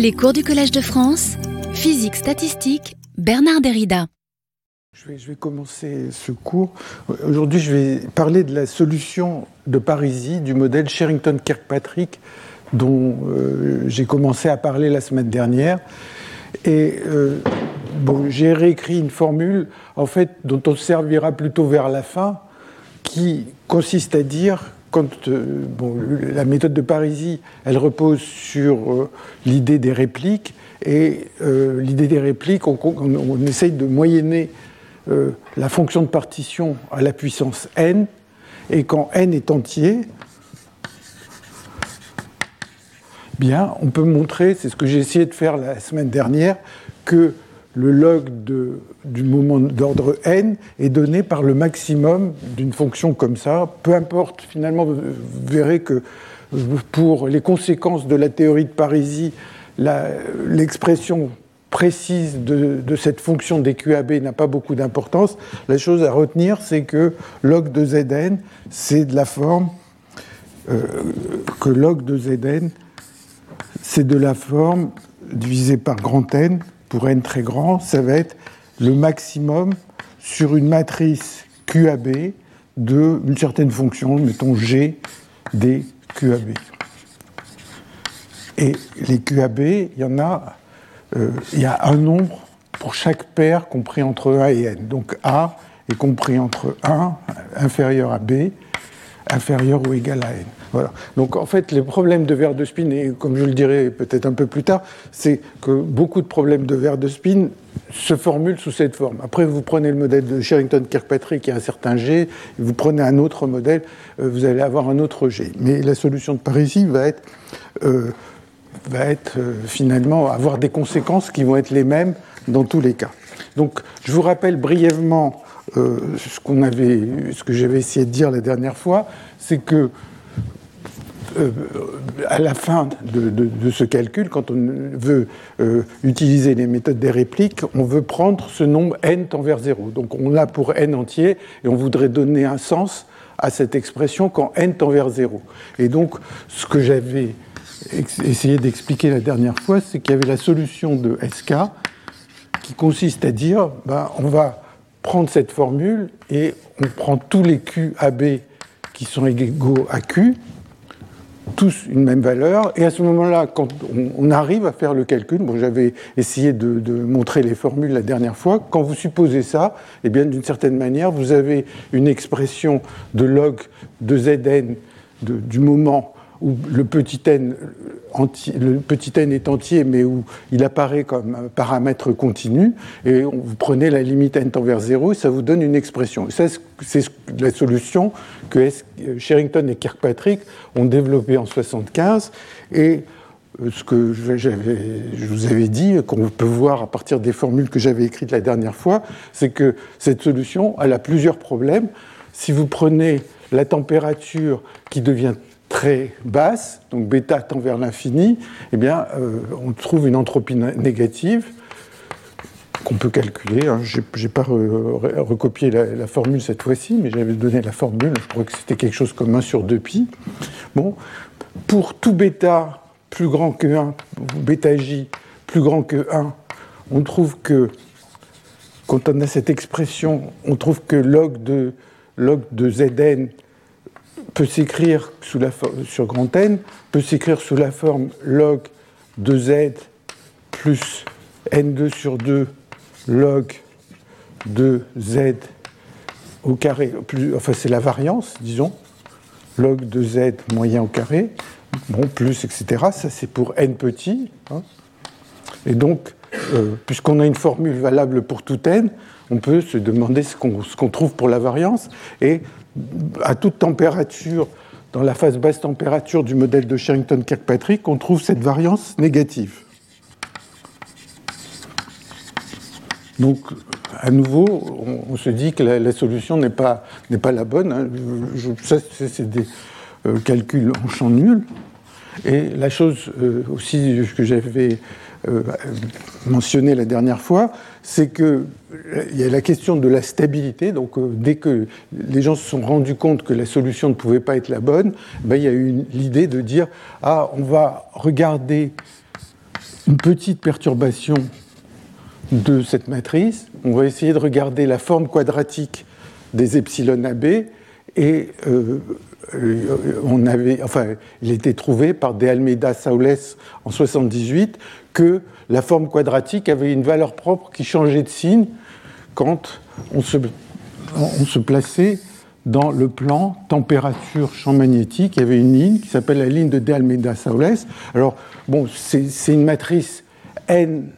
Les cours du Collège de France, physique statistique, Bernard Derrida. Je vais, commencer ce cours. Aujourd'hui, je vais parler de la solution de Parisie du modèle Sherrington-Kirkpatrick dont euh, j'ai commencé à parler la semaine dernière. Et euh, bon, j'ai réécrit une formule, en fait, dont on servira plutôt vers la fin, qui consiste à dire quand euh, la méthode de Parisie, elle repose sur euh, l'idée des répliques, et euh, l'idée des répliques, on, on, essaye de moyenner la fonction de partition à la puissance n, et quand n est entier, bien, on peut montrer, c'est ce que j'ai essayé de faire la semaine dernière, que le log de, du moment d'ordre n est donné par le maximum d'une fonction comme ça. Peu importe, finalement, vous verrez que pour les conséquences de la théorie de Parisie, l'expression précise de, cette fonction des QAB n'a pas beaucoup d'importance. La chose à retenir, c'est que log de Zn, c'est de la forme euh, que log de c'est de la forme divisé par grand N pour n très grand, ça va être le maximum sur une matrice QAB d'une certaine fonction, mettons G des QAB. Et les QAB, il y en a, euh, il y a un nombre pour chaque paire compris entre A et N. Donc A est compris entre 1 inférieur à B, inférieur ou égal à N. Donc en fait, les problèmes de verre de spin, et comme je le dirai peut-être un peu plus tard, c'est que beaucoup de problèmes de verre de spin se formulent sous cette forme. Après, vous prenez le modèle de Sherrington-Kirkpatrick qui a un certain G, vous prenez un autre modèle, euh, vous allez avoir un autre G. Mais la solution de Parisi va être, euh, va être euh, finalement avoir des conséquences qui vont être les mêmes dans tous les cas. Donc je vous rappelle brièvement ce, qu'on avait, ce que j'avais essayé de dire la dernière fois, c'est que euh, à la fin de, ce calcul, quand on veut euh, utiliser les méthodes des répliques, on veut prendre ce nombre n tend vers 0. Donc on l'a pour n entier et on voudrait donner un sens à cette expression quand n tend vers 0. Et donc ce que j'avais essayé d'expliquer la dernière fois, c'est qu'il y avait la solution de SK qui consiste à dire ben, on va prendre cette formule et on prend tous les QAB qui sont égaux à Q tous une même valeur. Et à ce moment-là, quand on, arrive à faire le calcul, j'avais essayé de, montrer les formules la dernière fois, quand vous supposez ça, eh bien, d'une certaine manière, vous avez une expression de log de Zn du moment où le petit n, est entier, mais où il apparaît comme un paramètre continu, et vous prenez la limite n tend vers 0, et ça vous donne une expression. c'est la solution que Sherrington et Kirkpatrick ont développée en 1975, et euh, ce que je vous avais dit, qu'on peut voir à partir des formules que j'avais écrites la dernière fois, c'est que cette solution, elle a plusieurs problèmes. Si vous prenez la température qui devient très basse, donc bêta tend vers l'infini, eh bien, euh, on trouve une entropie négative qu'on peut calculer. Hein. Je n'ai pas recopié la, formule cette fois-ci, mais j'avais donné la formule. Je crois que c'était quelque chose comme 1 sur 2 pi. Bon, pour tout bêta plus grand que 1, bêta j plus grand que 1, on trouve que, quand on a cette expression, on trouve que log de, log de Zn peut s'écrire sur grand N, peut s'écrire sous la forme log de z plus n2 sur 2 log de z au carré, plus, enfin c'est la variance, disons, log de z moyen au carré, bon, plus, etc. Ça c'est pour n petit. Hein. Et donc, euh, puisqu'on a une formule valable pour tout n, on peut se demander ce qu'on trouve pour la variance. À toute température, dans la phase basse température du modèle de Sherrington-Kirkpatrick, on trouve cette variance négative. Donc, à nouveau, on, se dit que la, solution n'est pas, pas la bonne. Hein. ça, c'est des euh, calculs en champ nul. Et la chose euh, aussi que j'avais euh, mentionné la dernière fois, c'est qu'il y a la question de la stabilité. Donc, euh, dès que les gens se sont rendus compte que la solution ne pouvait pas être la bonne, ben, il y a eu l'idée de dire Ah, on va regarder une petite perturbation de cette matrice. On va essayer de regarder la forme quadratique des epsilon AB et euh, on avait, enfin, il était trouvé par De Almeida Saules en 78 que la forme quadratique avait une valeur propre qui changeait de signe quand on se, plaçait dans le plan température champ magnétique. Il y avait une ligne qui s'appelle la ligne de De Almeida Saules. Alors, bon, c'est une matrice n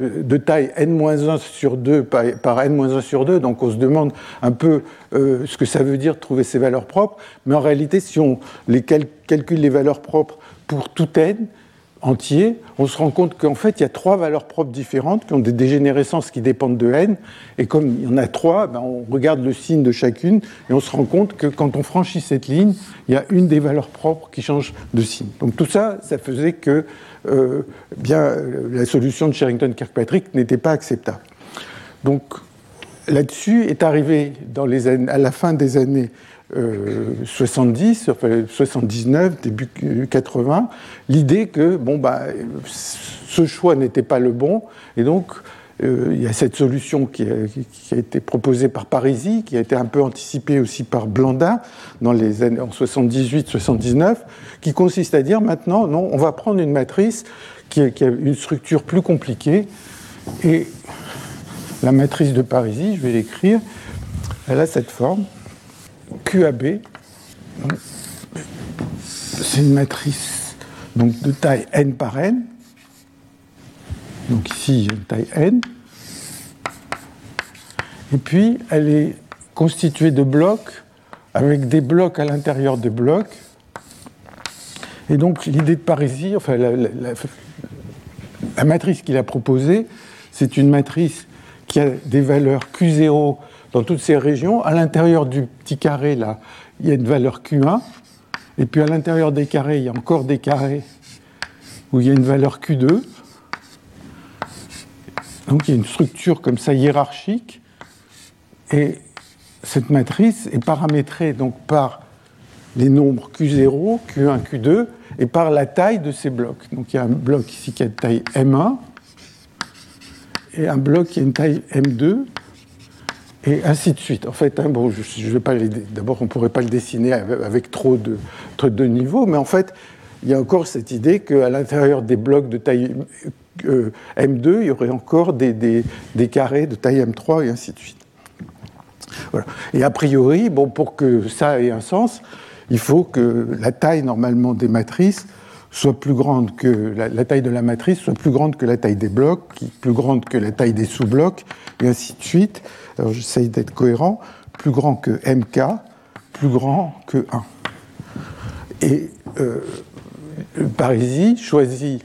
euh, de taille n-1 sur 2 par, n-1 sur 2, donc on se demande un peu euh, ce que ça veut dire trouver ces valeurs propres, mais en réalité, si on les calcule les valeurs propres pour tout n, entier, on se rend compte qu'en fait, il y a trois valeurs propres différentes qui ont des dégénérescences qui dépendent de n. Et comme il y en a trois, ben, on regarde le signe de chacune et on se rend compte que quand on franchit cette ligne, il y a une des valeurs propres qui change de signe. Donc tout ça, ça faisait que euh, bien, la solution de Sherrington-Kirkpatrick n'était pas acceptable. Donc là-dessus est arrivé dans les à la fin des années 70, euh, enfin 79, début 80, l'idée que bon, bah, ce choix n'était pas le bon, et donc euh, il y a cette solution qui a, été proposée par Parisi, qui a été un peu anticipée aussi par Blandin dans les années en 78-79, qui consiste à dire maintenant, non, on va prendre une matrice qui qui a une structure plus compliquée, et la matrice de Parisi, je vais l'écrire, elle a cette forme. QAB, c'est une matrice donc, de taille n par n. Donc ici, j'ai une taille n. Et puis, elle est constituée de blocs avec des blocs à l'intérieur des blocs. Et donc, l'idée de Parisi, enfin, la matrice qu'il a proposée, c'est une matrice qui a des valeurs Q0 dans toutes ces régions. À l'intérieur du petit carré, là, il y a une valeur Q1. Et puis à l'intérieur des carrés, il y a encore des carrés où il y a une valeur Q2. Donc il y a une structure comme ça hiérarchique. Et cette matrice est paramétrée donc par les nombres Q0, Q1, Q2 et par la taille de ces blocs. Donc il y a un bloc ici qui a une taille M1 et un bloc qui a une taille M2 et ainsi de suite. En fait, hein, bon, je, vais pas d'abord, on ne pourrait pas le dessiner avec trop de, de niveaux, mais en fait, il y a encore cette idée qu'à l'intérieur des blocs de taille euh, M2, il y aurait encore des, carrés de taille M3 et ainsi de suite. Voilà. Et a priori, bon, pour que ça ait un sens, il faut que la taille normalement des matrices soit plus grande que la, taille de la matrice soit plus grande que la taille des blocs, plus grande que la taille des sous-blocs, et ainsi de suite alors j'essaye d'être cohérent, plus grand que MK, plus grand que 1. Et euh, Parisi choisit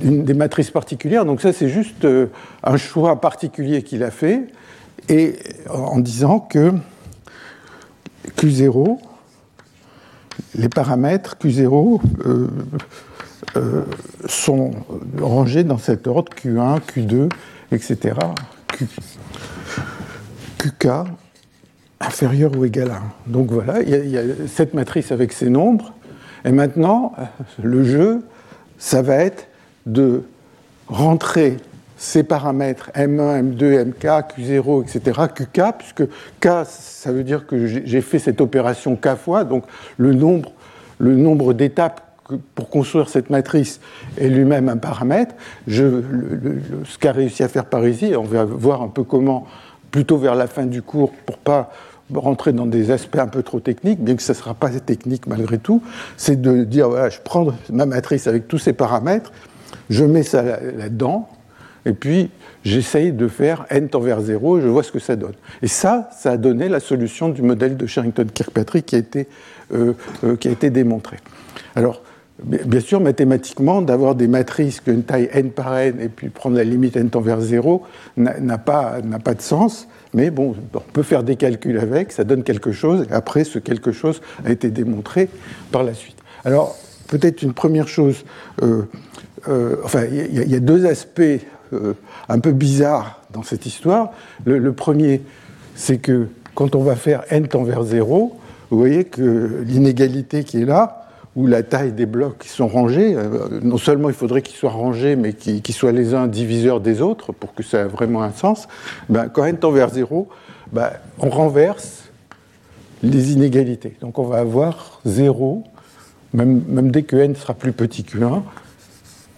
des matrices particulières, donc ça c'est juste euh, un choix particulier qu'il a fait, et en disant que Q0, les paramètres Q0 euh, euh, sont rangés dans cet ordre Q1, Q2, etc. Q, QK inférieur ou égal à 1. Donc voilà, il y, a, cette matrice avec ces nombres. Et maintenant, le jeu, ça va être de rentrer ces paramètres M1, M2, MK, Q0, etc., QK, puisque K, ça veut dire que j'ai fait cette opération K fois, donc le nombre, le nombre d'étapes pour construire cette matrice est lui-même un paramètre. Je, ce qu'a réussi à faire Parisi, on va voir un peu comment plutôt vers la fin du cours pour pas rentrer dans des aspects un peu trop techniques, bien que ce ne sera pas technique malgré tout, c'est de dire, je prends ma matrice avec tous ces paramètres, je mets ça là-dedans, et puis j'essaye de faire n tend vers 0 et je vois ce que ça donne. Et ça, ça a donné la solution du modèle de Sherrington-Kirkpatrick qui, a été, euh, euh, qui a été démontré. Alors, Bien sûr, mathématiquement, d'avoir des matrices qui ont une taille n par n et puis prendre la limite n tend vers 0 n'a pas, pas de sens. Mais bon, on peut faire des calculs avec, ça donne quelque chose, et après, ce quelque chose a été démontré par la suite. Alors, peut-être une première chose, euh, euh, enfin, il y, a deux aspects euh, un peu bizarres dans cette histoire. Le, le premier, c'est que quand on va faire n tend vers 0, vous voyez que l'inégalité qui est là, où la taille des blocs qui sont rangés, euh, non seulement il faudrait qu'ils soient rangés, mais qu'ils soient les uns diviseurs des autres pour que ça ait vraiment un sens, ben, quand n tend vers 0, ben, on renverse les inégalités. Donc on va avoir 0, même, même dès que n sera plus petit que 1,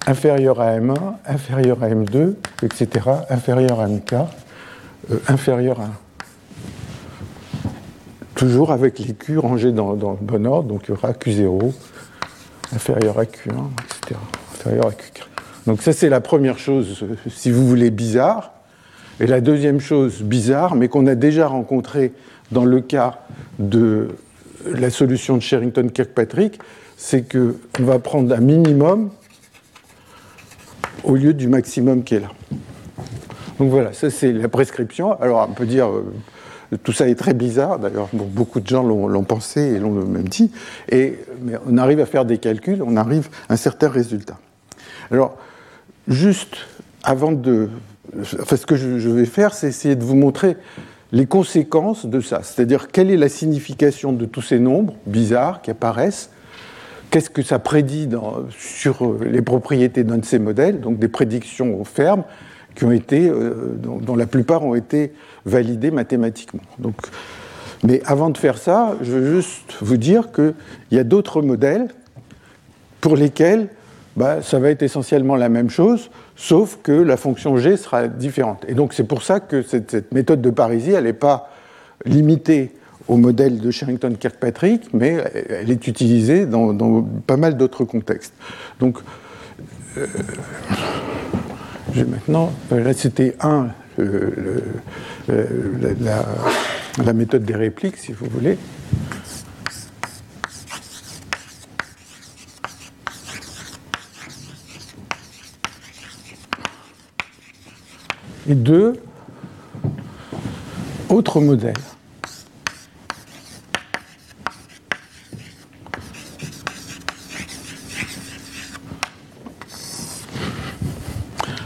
inférieur à M1, inférieur à M2, etc., inférieur à MK, euh, inférieur à 1. Toujours avec les Q rangés dans, le bon ordre, donc il y aura Q0, inférieur à Q1, etc., inférieur à Q4. Donc ça c'est la première chose, si vous voulez, bizarre. Et la deuxième chose bizarre, mais qu'on a déjà rencontrée dans le cas de la solution de Sherrington-Kirkpatrick, c'est qu'on va prendre un minimum au lieu du maximum qui est là. Donc voilà, ça c'est la prescription. Alors on peut dire, euh, tout ça est très bizarre, d'ailleurs. Beaucoup de gens l'ont pensé et l'ont même dit, mais on arrive à faire des calculs, on arrive à un certain résultat. Alors, juste avant de... Enfin, ce que je vais faire, c'est essayer de vous montrer les conséquences de ça, c'est-à-dire quelle est la signification de tous ces nombres bizarres qui apparaissent, qu'est-ce que ça prédit sur euh, les propriétés d'un de ces modèles, donc des prédictions fermes qui ont été, euh, dont, la plupart ont été validées mathématiquement. Donc, mais avant de faire ça, je veux juste vous dire qu'il y a d'autres modèles pour lesquels bah, ça va être essentiellement la même chose, sauf que la fonction g sera différente. Et donc c'est pour ça que cette, méthode de Parisie, elle n'est pas limitée au modèle de Sherrington-Kirkpatrick, mais elle est utilisée dans, pas mal d'autres contextes. Donc, euh, maintenant, euh, là c'était un, euh, la, la méthode des répliques, si vous voulez. et deux autres modèles.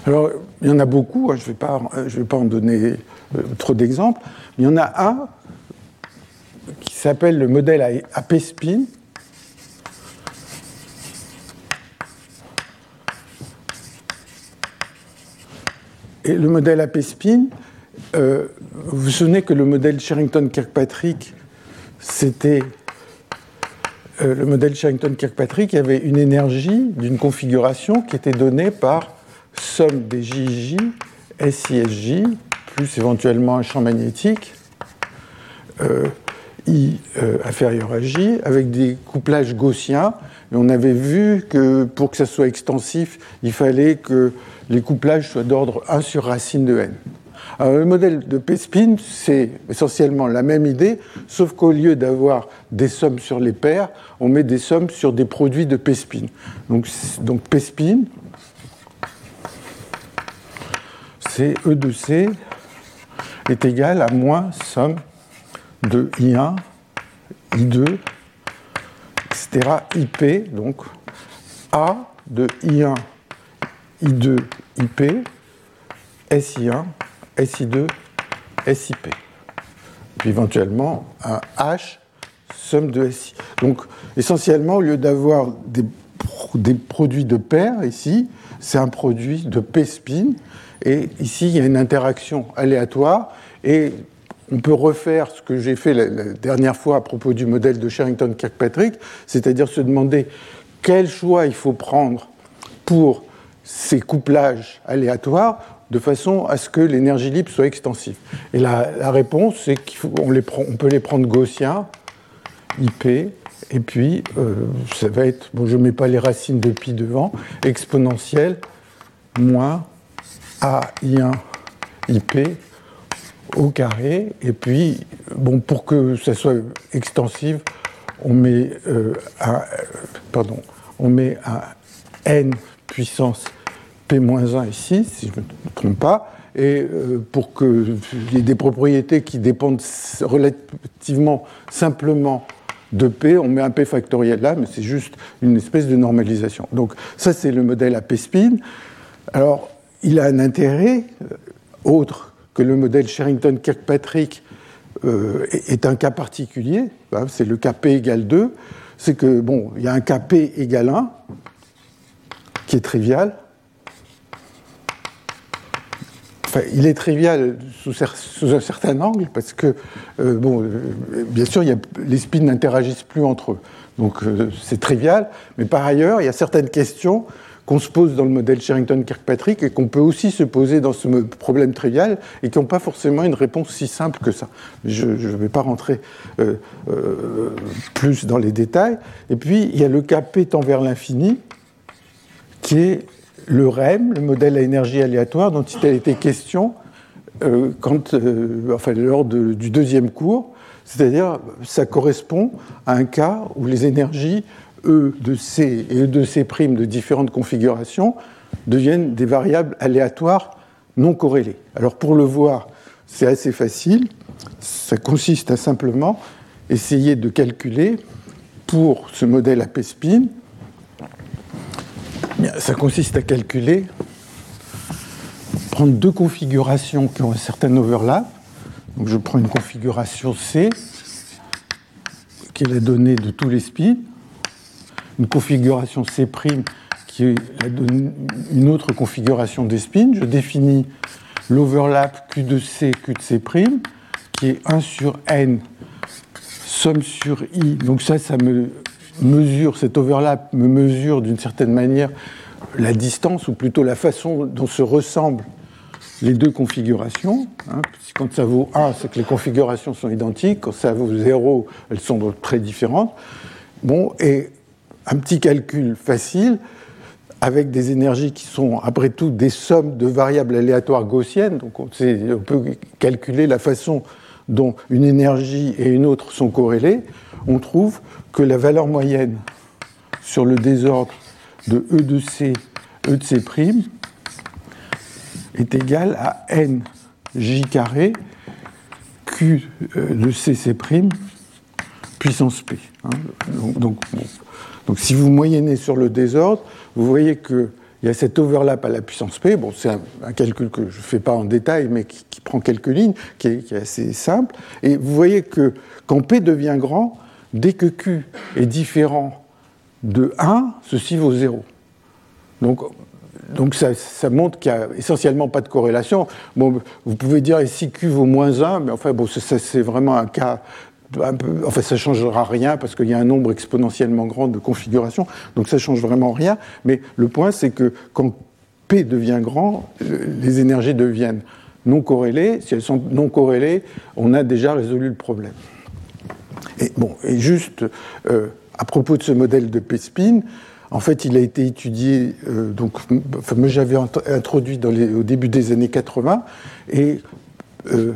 Alors, il y en a beaucoup, hein, je ne vais, pas, vais pas en donner euh, trop d'exemples, il y en a un qui s'appelle le modèle AP-spin, Et le modèle AP-spin, euh, vous vous souvenez que le modèle Sherrington-Kirkpatrick, c'était euh, le modèle Sherrington-Kirkpatrick, avait une énergie d'une configuration qui était donnée par somme des JJ, SISJ, plus éventuellement un champ magnétique, euh, I inférieur à J, avec des couplages gaussiens. Et on avait vu que pour que ça soit extensif, il fallait que les couplages soient d'ordre 1 sur racine de n. Alors, le modèle de P-spin, c'est essentiellement la même idée, sauf qu'au lieu d'avoir des sommes sur les paires, on met des sommes sur des produits de P-spin. Donc, donc P-spin, c'est E de C est égal à moins somme de I1, I2, etc., IP, donc A de I1 I2, IP, SI1, SI2, SIP. Puis éventuellement un H, somme de SI. Donc essentiellement, au lieu d'avoir des, des, produits de paires ici, c'est un produit de P-spin. Et ici, il y a une interaction aléatoire. Et on peut refaire ce que j'ai fait la, dernière fois à propos du modèle de Sherrington-Kirkpatrick, c'est-à-dire se demander quel choix il faut prendre pour ces couplages aléatoires de façon à ce que l'énergie libre soit extensive. Et la, réponse, c'est qu'on on peut les prendre gaussiens, IP, et puis euh, ça va être, bon, je ne mets pas les racines de pi devant, exponentielle moins AI1 IP au carré, et puis, bon, pour que ça soit extensive, on met, euh, un, pardon, on met n puissance P-1 ici, si je ne me trompe pas, et euh, pour qu'il y ait des propriétés qui dépendent relativement simplement de P, on met un P factoriel là, mais c'est juste une espèce de normalisation. Donc ça, c'est le modèle AP spin. Alors, il a un intérêt euh, autre que le modèle Sherrington-Kirkpatrick euh, est un cas particulier, hein, c'est le P égale 2, c'est que, bon, il y a un P égale 1, qui est trivial. Enfin, il est trivial sous, un certain angle, parce que, euh, bon, bien sûr, les spins n'interagissent plus entre eux. Donc, c'est trivial, mais par ailleurs, il y a certaines questions qu'on se pose dans le modèle Sherrington-Kirkpatrick et qu'on peut aussi se poser dans ce problème trivial et qui n'ont pas forcément une réponse si simple que ça. Je ne vais pas rentrer euh, euh, plus dans les détails. Et puis, il y a le cas P vers l'infini, qui est le REM, le modèle à énergie aléatoire, dont il a été question euh, lors du deuxième cours. C'est-à-dire, ça correspond à un cas où les énergies E de C et E de C' de différentes configurations deviennent des variables aléatoires non corrélées. Alors pour le voir, c'est assez facile. Ça consiste à simplement essayer de calculer pour ce modèle AP spin, ça consiste à calculer, prendre deux configurations qui ont un certain overlap. Je prends une configuration C, qui est la donnée de tous les spins, une configuration C' qui est une autre configuration des. Je définis l'overlap Q de C, Q de C', qui est 1 sur n, somme sur i. Donc ça, ça me mesure, cet overlap me mesure d'une certaine manière la distance, ou plutôt la façon dont se ressemblent les deux configurations. Hein. Quand ça vaut 1, c'est que les configurations sont identiques. Quand ça vaut 0, elles sont très différentes. Bon, et un petit calcul facile avec des énergies qui sont après tout des sommes de variables aléatoires gaussiennes. Donc on, peut calculer la façon dont une énergie et une autre sont corrélées. On trouve que la valeur moyenne sur le désordre de E de C, E de C' est égale à n j carré Q euh, de C, C' puissance P. Hein. Donc, donc si vous moyennez sur le désordre, vous voyez qu'il y a cet overlap à la puissance P. Bon, c'est un, calcul que je ne fais pas en détail, mais qui, prend quelques lignes, qui est, assez simple. Et vous voyez que quand P devient grand, dès que Q est différent de 1, ceci vaut 0. Donc, donc ça, montre qu'il n'y a essentiellement pas de corrélation. Bon, vous pouvez dire si Q vaut moins 1, mais enfin, bon, c'est vraiment un cas enfin, ça ne changera rien parce qu'il y a un nombre exponentiellement grand de configurations, donc ça ne change vraiment rien. Mais le point, c'est que quand P devient grand, les énergies deviennent non corrélées. Si elles sont non corrélées, on a déjà résolu le problème. Et, bon, et juste euh, à propos de ce modèle de P-spin, en fait, il a été étudié, euh, donc, j'avais introduit au début des années 80, et euh,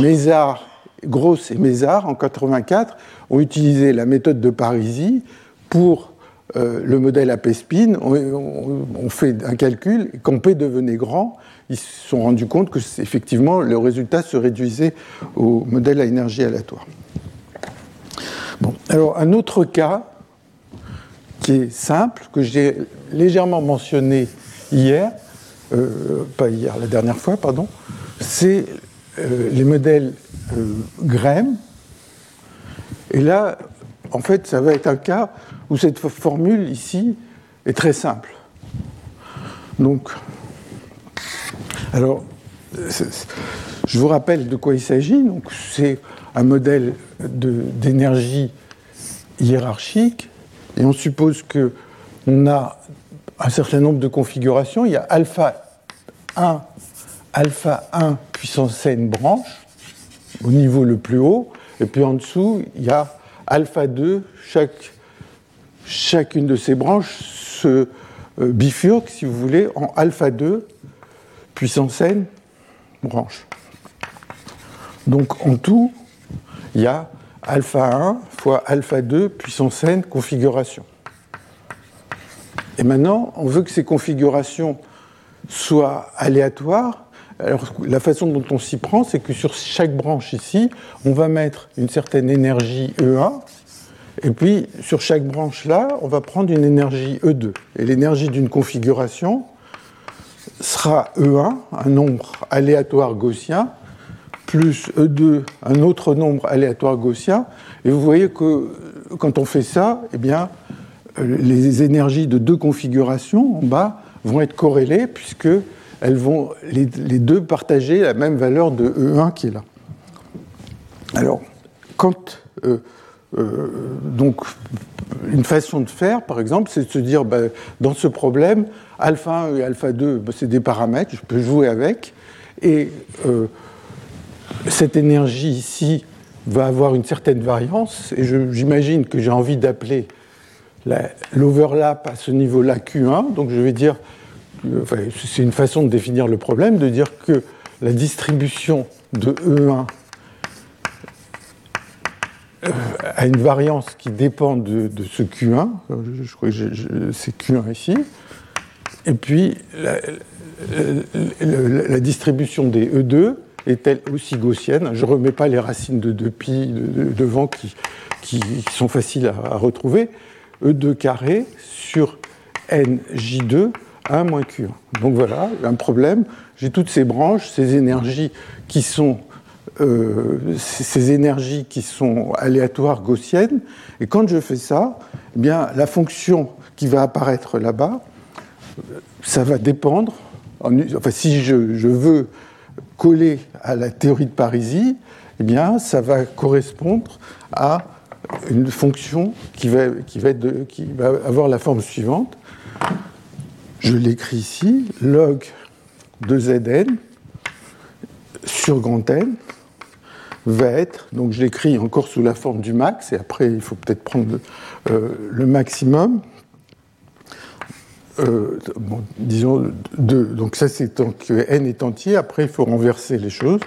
Mézard Gross et Mézard, en 84, ont utilisé la méthode de Parisi pour euh, le modèle AP-spin. On, fait un calcul, quand P devenait grand, ils se sont rendus compte que effectivement le résultat se réduisait au modèle à énergie aléatoire. Bon, alors un autre cas qui est simple, que j'ai légèrement mentionné hier, euh, pas hier, la dernière fois, pardon, c'est euh, les modèles euh, Graham. Et là, en fait, ça va être un cas où cette formule ici est très simple. Donc, alors, je vous rappelle de quoi il s'agit. Donc, c'est un modèle d'énergie hiérarchique, et on suppose que on a un certain nombre de configurations. Il y a alpha 1, alpha 1 puissance n branche, au niveau le plus haut, et puis en dessous, il y a alpha 2, chaque, chacune de ces branches se euh, bifurque, si vous voulez, en alpha 2 puissance n branche. Donc en tout, il y a alpha 1 fois alpha 2 puissance n configuration. Et maintenant, on veut que ces configurations soient aléatoires alors, la façon dont on s'y prend, c'est que sur chaque branche ici, on va mettre une certaine énergie E1, et puis sur chaque branche là, on va prendre une énergie E2. Et l'énergie d'une configuration sera E1, un nombre aléatoire gaussien, plus E2, un autre nombre aléatoire gaussien. Et vous voyez que quand on fait ça, eh bien, les énergies de deux configurations en bas vont être corrélées puisque elles vont les, deux partager la même valeur de E1 qui est là. Alors, quand euh, euh, donc une façon de faire, par exemple, c'est de se dire ben, dans ce problème, alpha 1 et alpha 2, ben, c'est des paramètres, je peux jouer avec, et euh, cette énergie ici va avoir une certaine variance, et j'imagine que j'ai envie d'appeler l'overlap à ce niveau-là Q1, donc je vais dire c'est une façon de définir le problème, de dire que la distribution de E1 euh, a une variance qui dépend de, ce Q1, je, crois que c'est Q1 ici, et puis la, distribution des E2 est-elle aussi gaussienne? Je ne remets pas les racines de 2pi devant qui, qui, sont faciles à, à retrouver. E2 carré sur NJ2 1 moins Q1. Donc voilà, un problème. J'ai toutes ces branches, ces énergies qui sont euh, énergies qui sont aléatoires gaussiennes. Et quand je fais ça, eh bien, la fonction qui va apparaître là-bas, ça va dépendre. enfin, si je, veux coller à la théorie de Parisie, eh bien, ça va correspondre à une fonction qui va avoir la forme suivante je l'écris ici, log de Zn sur grand N va être, donc je l'écris encore sous la forme du max, et après il faut peut-être prendre le, euh, maximum. Euh, disons 2. Donc ça c'est tant que n est entier, après il faut renverser les choses.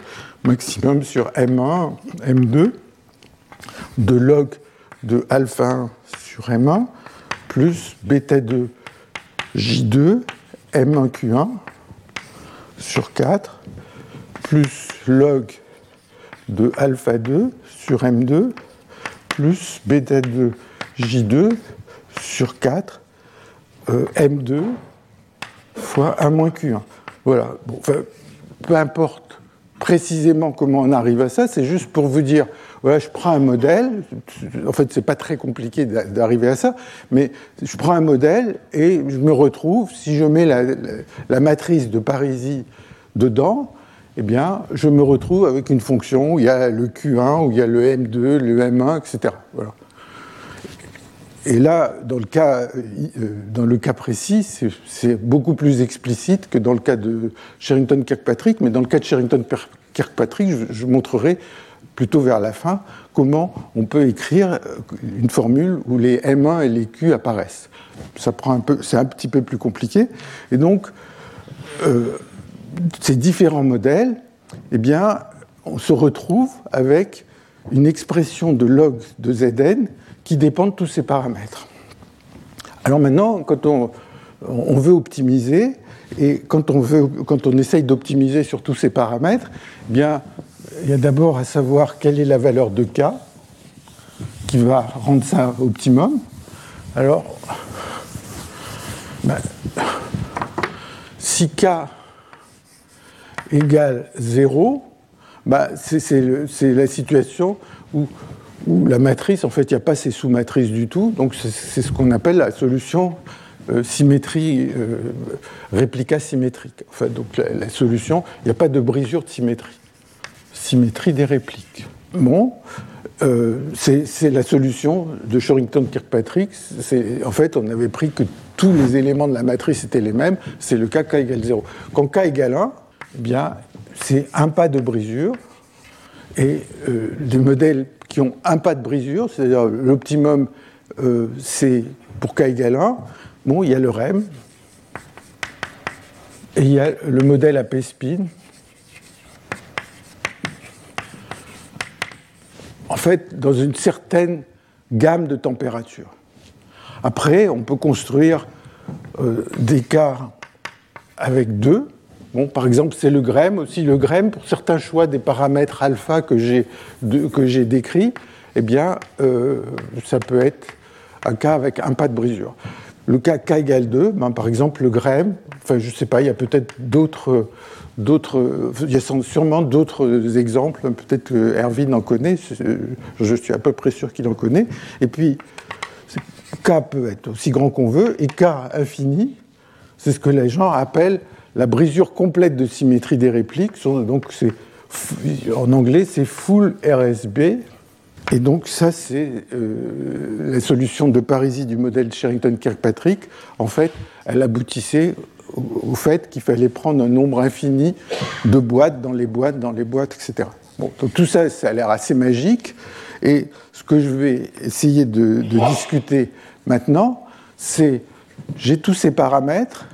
Maximum sur m1, m2, de log de alpha 1 sur m1, plus bêta 2 J2 M1Q1 sur 4 plus log de alpha 2 sur M2 plus bêta 2 J2 sur 4 euh, M2 fois 1 moins Q1. Voilà. peu importe précisément comment on arrive à ça, c'est juste pour vous dire voilà, je prends un modèle, en fait, c'est pas très compliqué d'arriver à ça, mais je prends un modèle et je me retrouve, si je mets la, matrice de Parisie dedans, eh bien, je me retrouve avec une fonction où il y a le Q1, où il y a le M2, le M1, etc. Voilà. Et là, dans le cas, euh, dans le cas précis, c'est beaucoup plus explicite que dans le cas de Sherrington-Kirkpatrick, mais dans le cas de Sherrington-Kirkpatrick, je montrerai plutôt vers la fin, comment on peut écrire une formule où les M1 et les Q apparaissent. C'est un petit peu plus compliqué. Et donc, euh, ces différents modèles, eh bien, on se retrouve avec une expression de log de Zn qui dépend de tous ces paramètres. Alors maintenant, quand on, on veut optimiser, et quand on, veut, quand on essaye d'optimiser sur tous ces paramètres, eh bien, il y a d'abord à savoir quelle est la valeur de K qui va rendre ça optimum. Alors, ben, si K égale 0, ben, c'est la situation où, la matrice, en fait, il n'y a pas ces sous-matrices du tout. Donc, c'est ce qu'on appelle la solution euh, symétrie, euh, réplica symétrique. Enfin, donc, la solution, il n'y a pas de brisure de symétrie symétrie des répliques. Bon, euh, c'est la solution de Sherrington-Kirkpatrick. En fait, on avait pris que tous les éléments de la matrice étaient les mêmes. C'est le cas k égale 0. Quand k égale 1, eh c'est un pas de brisure. Et euh, les modèles qui ont un pas de brisure, c'est-à-dire l'optimum, euh, c'est pour k égale 1, bon, il y a le REM, et il y a le modèle AP spin, en fait, dans une certaine gamme de températures. Après, on peut construire euh, des cas avec deux. Bon, par exemple, c'est le GREM aussi. Le GREM, pour certains choix des paramètres alpha que j'ai décrits, eh bien, euh, ça peut être un cas avec un pas de brisure. le cas K égale 2, ben, par exemple le grème, enfin je ne sais pas, il y a peut-être d'autres, d'autres, il y a sûrement d'autres exemples, peut-être que Erwin en connaît, je suis à peu près sûr qu'il en connaît. Et puis K peut être aussi grand qu'on veut, et K infini, c'est ce que les gens appellent la brisure complète de symétrie des répliques. Donc en anglais, c'est full RSB, et donc ça, c'est euh, la solution de Parisie du modèle Sherrington-Kirkpatrick. En fait, elle aboutissait au, fait qu'il fallait prendre un nombre infini de boîtes dans les boîtes, dans les boîtes, etc. Bon, tout ça, ça a l'air assez magique. Et ce que je vais essayer de, discuter maintenant, c'est j'ai tous ces paramètres.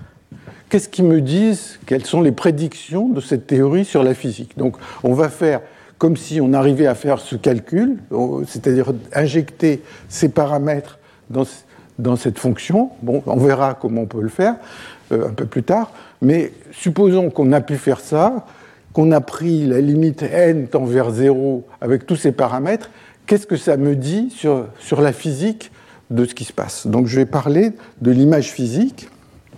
Qu'est-ce qu'ils me disent? Quelles sont les prédictions de cette théorie sur la physique? Donc, on va faire comme si on arrivait à faire ce calcul, c'est-à-dire injecter ces paramètres dans, dans, cette fonction. Bon, on verra comment on peut le faire un peu plus tard, mais supposons qu'on a pu faire ça, qu'on a pris la limite n tend vers 0 avec tous ces paramètres, qu'est-ce que ça me dit sur, sur la physique de ce qui se passe? Donc je vais parler de l'image physique.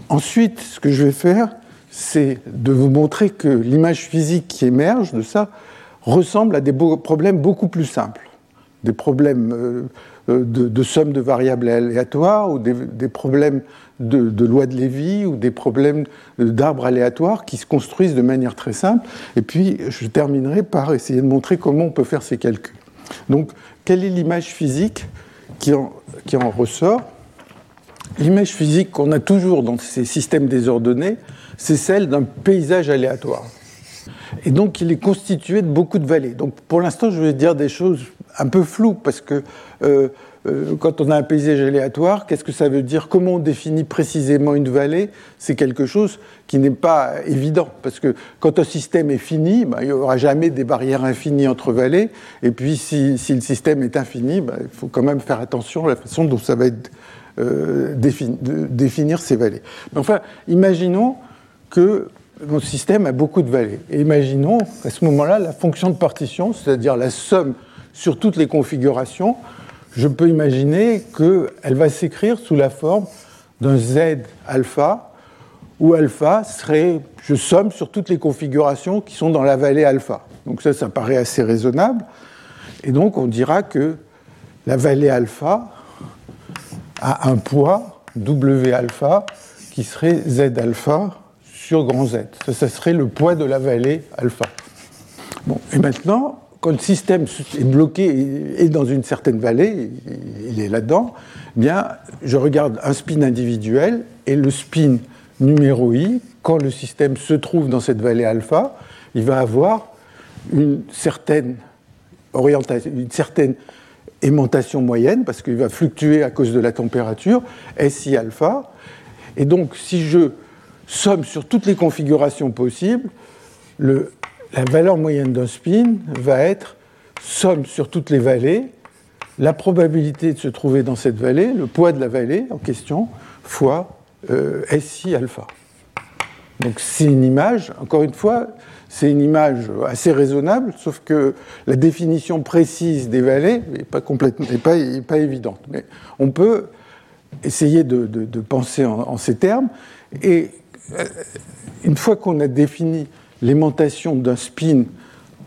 Ensuite, ce que je vais faire, c'est de vous montrer que l'image physique qui émerge de ça, ressemble à des problèmes beaucoup plus simples. Des problèmes euh, euh, de, somme de variables aléatoires ou des, problèmes de, de, loi de Lévy ou des problèmes d'arbres aléatoires qui se construisent de manière très simple. Et puis, je terminerai par essayer de montrer comment on peut faire ces calculs. Donc, quelle est l'image physique qui en, qui en ressort? L'image physique qu'on a toujours dans ces systèmes désordonnés, c'est celle d'un paysage aléatoire. Et donc, il est constitué de beaucoup de vallées. Donc, pour l'instant, je vais dire des choses un peu floues, parce que euh, euh, quand on a un paysage aléatoire, qu'est-ce que ça veut dire? Comment on définit précisément une vallée? C'est quelque chose qui n'est pas évident, parce que quand un système est fini, ben, il n'y aura jamais des barrières infinies entre vallées, et puis si, le système est infini, ben, il faut quand même faire attention à la façon dont ça va être euh, définir ces vallées. Mais enfin, imaginons que mon système a beaucoup de vallées. Et imaginons à ce moment-là la fonction de partition, c'est-à-dire la somme sur toutes les configurations, je peux imaginer qu'elle va s'écrire sous la forme d'un z alpha, où alpha serait, je somme sur toutes les configurations qui sont dans la vallée alpha. Donc ça, ça paraît assez raisonnable. Et donc on dira que la vallée alpha a un poids w alpha qui serait z alpha sur grand Z. Ça, serait le poids de la vallée alpha. Bon, et maintenant, quand le système est bloqué et dans une certaine vallée, il est là-dedans, eh je regarde un spin individuel et le spin numéro i, quand le système se trouve dans cette vallée alpha, il va avoir une certaine orientation, une certaine aimantation moyenne, parce qu'il va fluctuer à cause de la température, SI alpha. Et donc, si je somme sur toutes les configurations possibles, le, la valeur moyenne d'un spin va être somme sur toutes les vallées, la probabilité de se trouver dans cette vallée, le poids de la vallée en question, fois euh, SI alpha. Donc c'est une image, encore une fois, c'est une image assez raisonnable, sauf que la définition précise des vallées n'est pas, complètement, pas, pas évidente. Mais on peut essayer de, penser en, en, ces termes. Et euh, une fois qu'on a défini l'aimantation d'un spin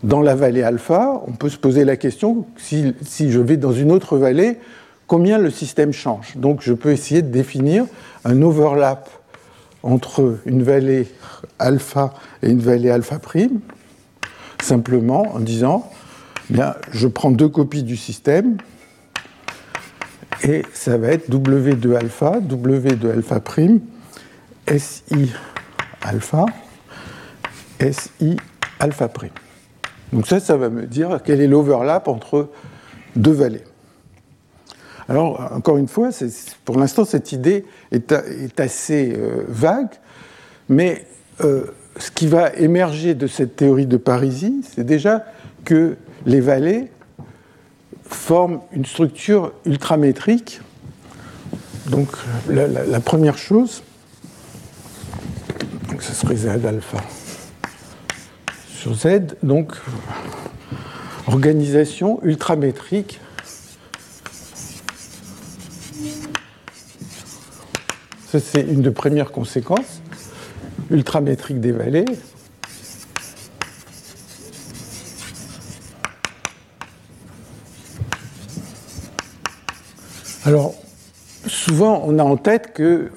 dans la vallée alpha, on peut se poser la question, si, je vais dans une autre vallée, combien le système change. Donc je peux essayer de définir un overlap entre une vallée alpha et une vallée alpha prime, simplement en disant, bien, je prends deux copies du système, et ça va être W de alpha, W de alpha prime, SI alpha, SI alpha prime. Donc ça, ça va me dire quel est l'overlap entre deux vallées. Alors, encore une fois, pour l'instant, cette idée est, assez euh, vague, mais euh, ce qui va émerger de cette théorie de Parisie, c'est déjà que les vallées forment une structure ultramétrique. Donc, la première chose, donc ce serait Z alpha Z. Donc, organisation ultramétrique Ça, c'est une des premières conséquences ultramétriques des vallées. Alors, souvent, on a en tête qu'il euh,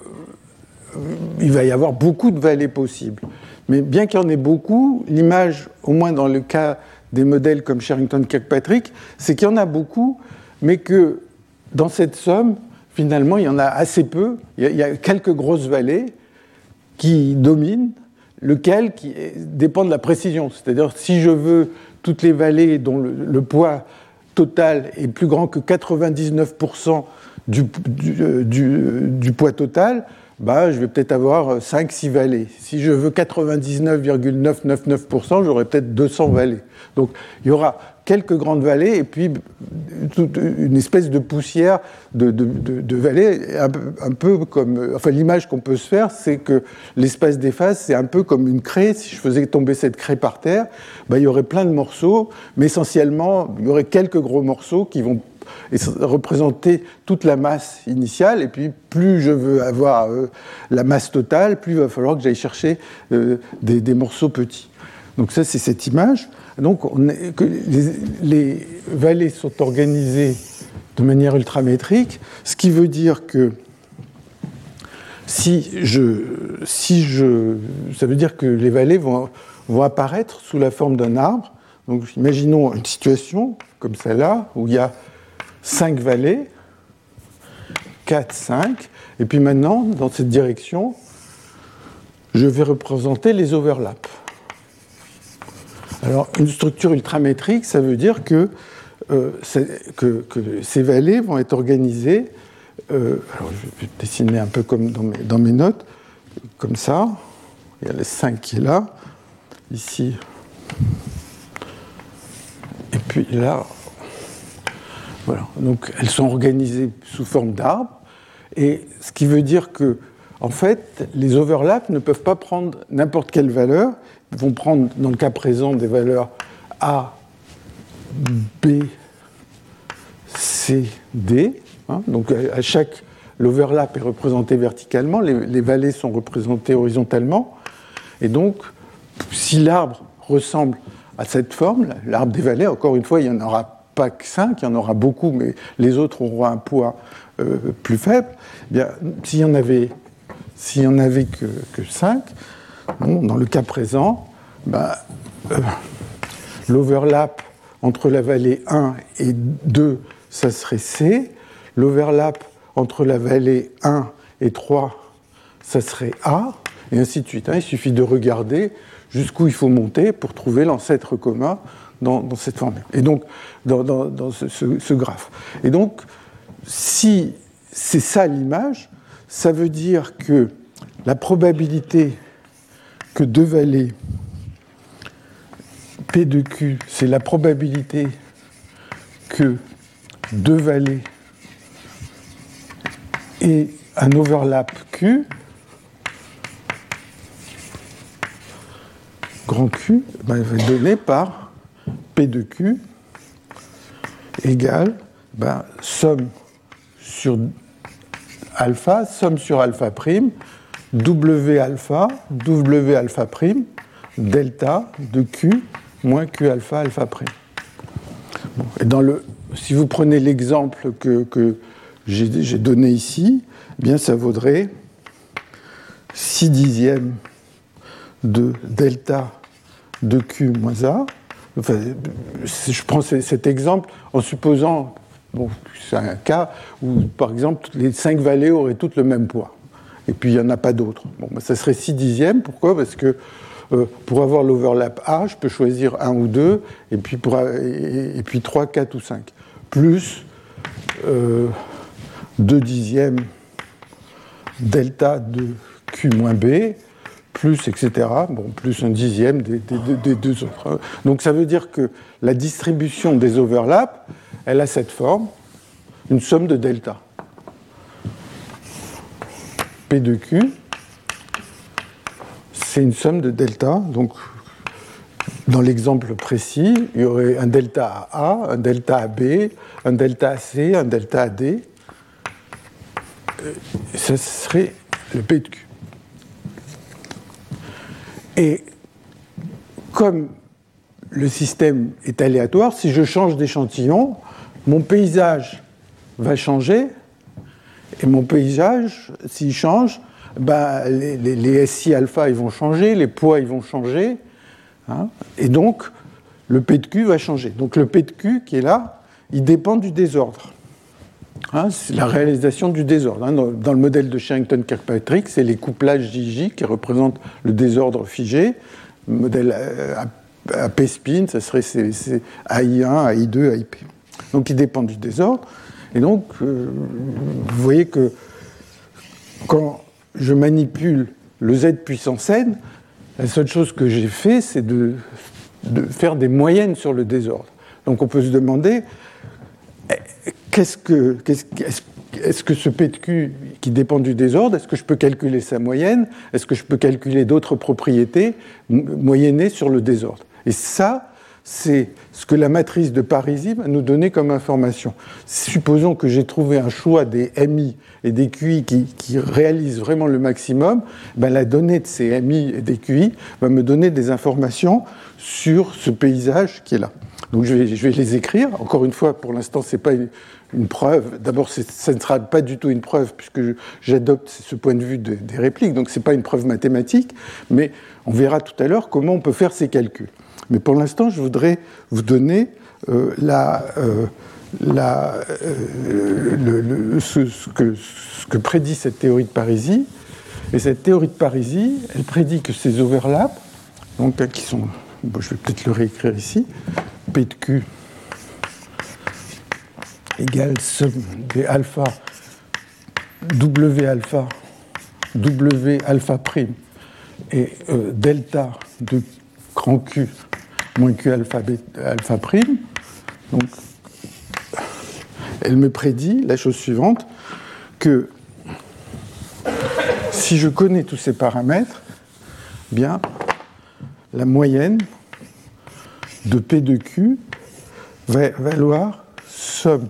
va y avoir beaucoup de vallées possibles. Mais bien qu'il y en ait beaucoup, l'image, au moins dans le cas des modèles comme Sherrington-Kirkpatrick, c'est qu'il y en a beaucoup, mais que dans cette somme, finalement, il y en a assez peu. Il y a, quelques grosses vallées qui dominent, lequel dépend de la précision. C'est-à-dire, si je veux toutes les vallées dont le, poids total est plus grand que 99% du, du, du, poids total, bah, je vais peut-être avoir 5-6 vallées. Si je veux 99,999%, j'aurai peut-être 200 vallées. Donc il y aura quelques grandes vallées et puis une espèce de poussière de, vallées, un peu, comme. Enfin, l'image qu'on peut se faire, c'est que l'espace des phases, c'est un peu comme une craie. Si je faisais tomber cette craie par terre, bah, il y aurait plein de morceaux, mais essentiellement, il y aurait quelques gros morceaux qui vont représenter toute la masse initiale, et puis plus je veux avoir euh, la masse totale, plus il va falloir que j'aille chercher euh, des, morceaux petits. Donc ça, c'est cette image. Donc que les, vallées sont organisées de manière ultramétrique, ce qui veut dire que si je, si je, ça veut dire que les vallées vont, vont apparaître sous la forme d'un arbre. Donc imaginons une situation comme celle-là, où il y a 5 vallées, 4, 5, et puis maintenant, dans cette direction, je vais représenter les overlaps. Alors, une structure ultramétrique, ça veut dire que, euh, ces vallées vont être organisées. Euh, alors, je vais dessiner un peu comme dans mes, dans mes, notes, comme ça. Il y a les 5 qui est là, ici. Et puis là, voilà. Donc elles sont organisées sous forme d'arbres, et ce qui veut dire que, en fait, les overlaps ne peuvent pas prendre n'importe quelle valeur. Ils vont prendre, dans le cas présent, des valeurs A, B, C, D. Hein. donc à chaque l'overlap est représenté verticalement, les, vallées sont représentées horizontalement, et donc si l'arbre ressemble à cette forme, l'arbre des vallées, encore une fois, il y en aura pas que 5, il y en aura beaucoup, mais les autres auront un poids euh, plus faible. Eh bien, s'il y en avait, y en avait que, que 5, dans le cas présent, ben, euh, l'overlap entre la vallée 1 et 2, ça serait C. L'overlap entre la vallée 1 et 3, ça serait A, et ainsi de suite. Hein. Il suffit de regarder jusqu'où il faut monter pour trouver l'ancêtre commun dans, cette formule, et donc dans, ce, graphe. Et donc, si c'est ça l'image, ça veut dire que la probabilité que deux vallées P de Q, c'est la probabilité que deux vallées aient un overlap Q, grand Q, ben, va être donné par P de Q égale ben, somme sur alpha, somme sur alpha prime, W alpha, W alpha prime, delta de Q moins Q alpha alpha prime. si vous prenez l'exemple que, que j'ai donné ici, eh bien ça vaudrait 6 dixièmes de delta de Q moins A je prends cet exemple en supposant, bon, c'est un cas où, par exemple, les cinq vallées auraient toutes le même poids. Et puis, il n'y en a pas d'autres. Bon, ben, ça serait 6 dixièmes. Pourquoi? Parce que euh, pour avoir l'overlap A, je peux choisir un ou deux, et puis, pour, et, puis 3, 4 ou 5. Plus euh, 2 dixièmes delta de Q moins B, plus, etc., bon, plus un dixième des, deux autres. Donc ça veut dire que la distribution des overlaps, elle a cette forme, une somme de delta. P de Q, c'est une somme de delta. Donc, dans l'exemple précis, il y aurait un delta A, un delta à B, un delta à C, un delta à D. ça serait le P de Q. Et comme le système est aléatoire, si je change d'échantillon, mon paysage va changer, et mon paysage, s'il change, bah, les, SI alpha ils vont changer, les poids ils vont changer, hein, et donc le P de Q va changer. Donc le P de Q qui est là, il dépend du désordre. Hein, c'est la réalisation du désordre. Hein. Dans, le modèle de Sherrington-Kirkpatrick, c'est les couplages JJ qui représentent le désordre figé. Le modèle euh, à P-spin, ça serait AI1, AI2, AIP. Donc il dépend du désordre. Et donc, euh, vous voyez que quand je manipule le Z puissance n, la seule chose que j'ai fait, c'est de, faire des moyennes sur le désordre. Donc on peut se demander, est-ce que ce P de Q qui dépend du désordre, est-ce que je peux calculer sa moyenne? Est-ce que je peux calculer d'autres propriétés moyennées sur le désordre? Et ça, c'est ce que la matrice de Parisi va nous donner comme information. Supposons que j'ai trouvé un choix des MI et des QI qui, réalisent vraiment le maximum, ben la donnée de ces MI et des QI va me donner des informations sur ce paysage qui est là. Donc je vais, je vais les écrire. Encore une fois, pour l'instant, ce n'est pas une, preuve. D'abord, ça ne sera pas du tout une preuve puisque j'adopte ce point de vue des répliques, donc ce n'est pas une preuve mathématique, mais on verra tout à l'heure comment on peut faire ces calculs. Mais pour l'instant, je voudrais vous donner euh, la, euh, euh, ce, que, ce, que, prédit cette théorie de Parisie. Et cette théorie de Parisie, elle prédit que ces overlaps, donc qui sont, je vais peut-être le réécrire ici, P de Q égale somme des alpha W alpha W alpha prime et delta de grand Q moins Q alpha, alpha prime. Donc, elle me prédit la chose suivante, que si je connais tous ces paramètres, bien, la moyenne de P de Q va valoir somme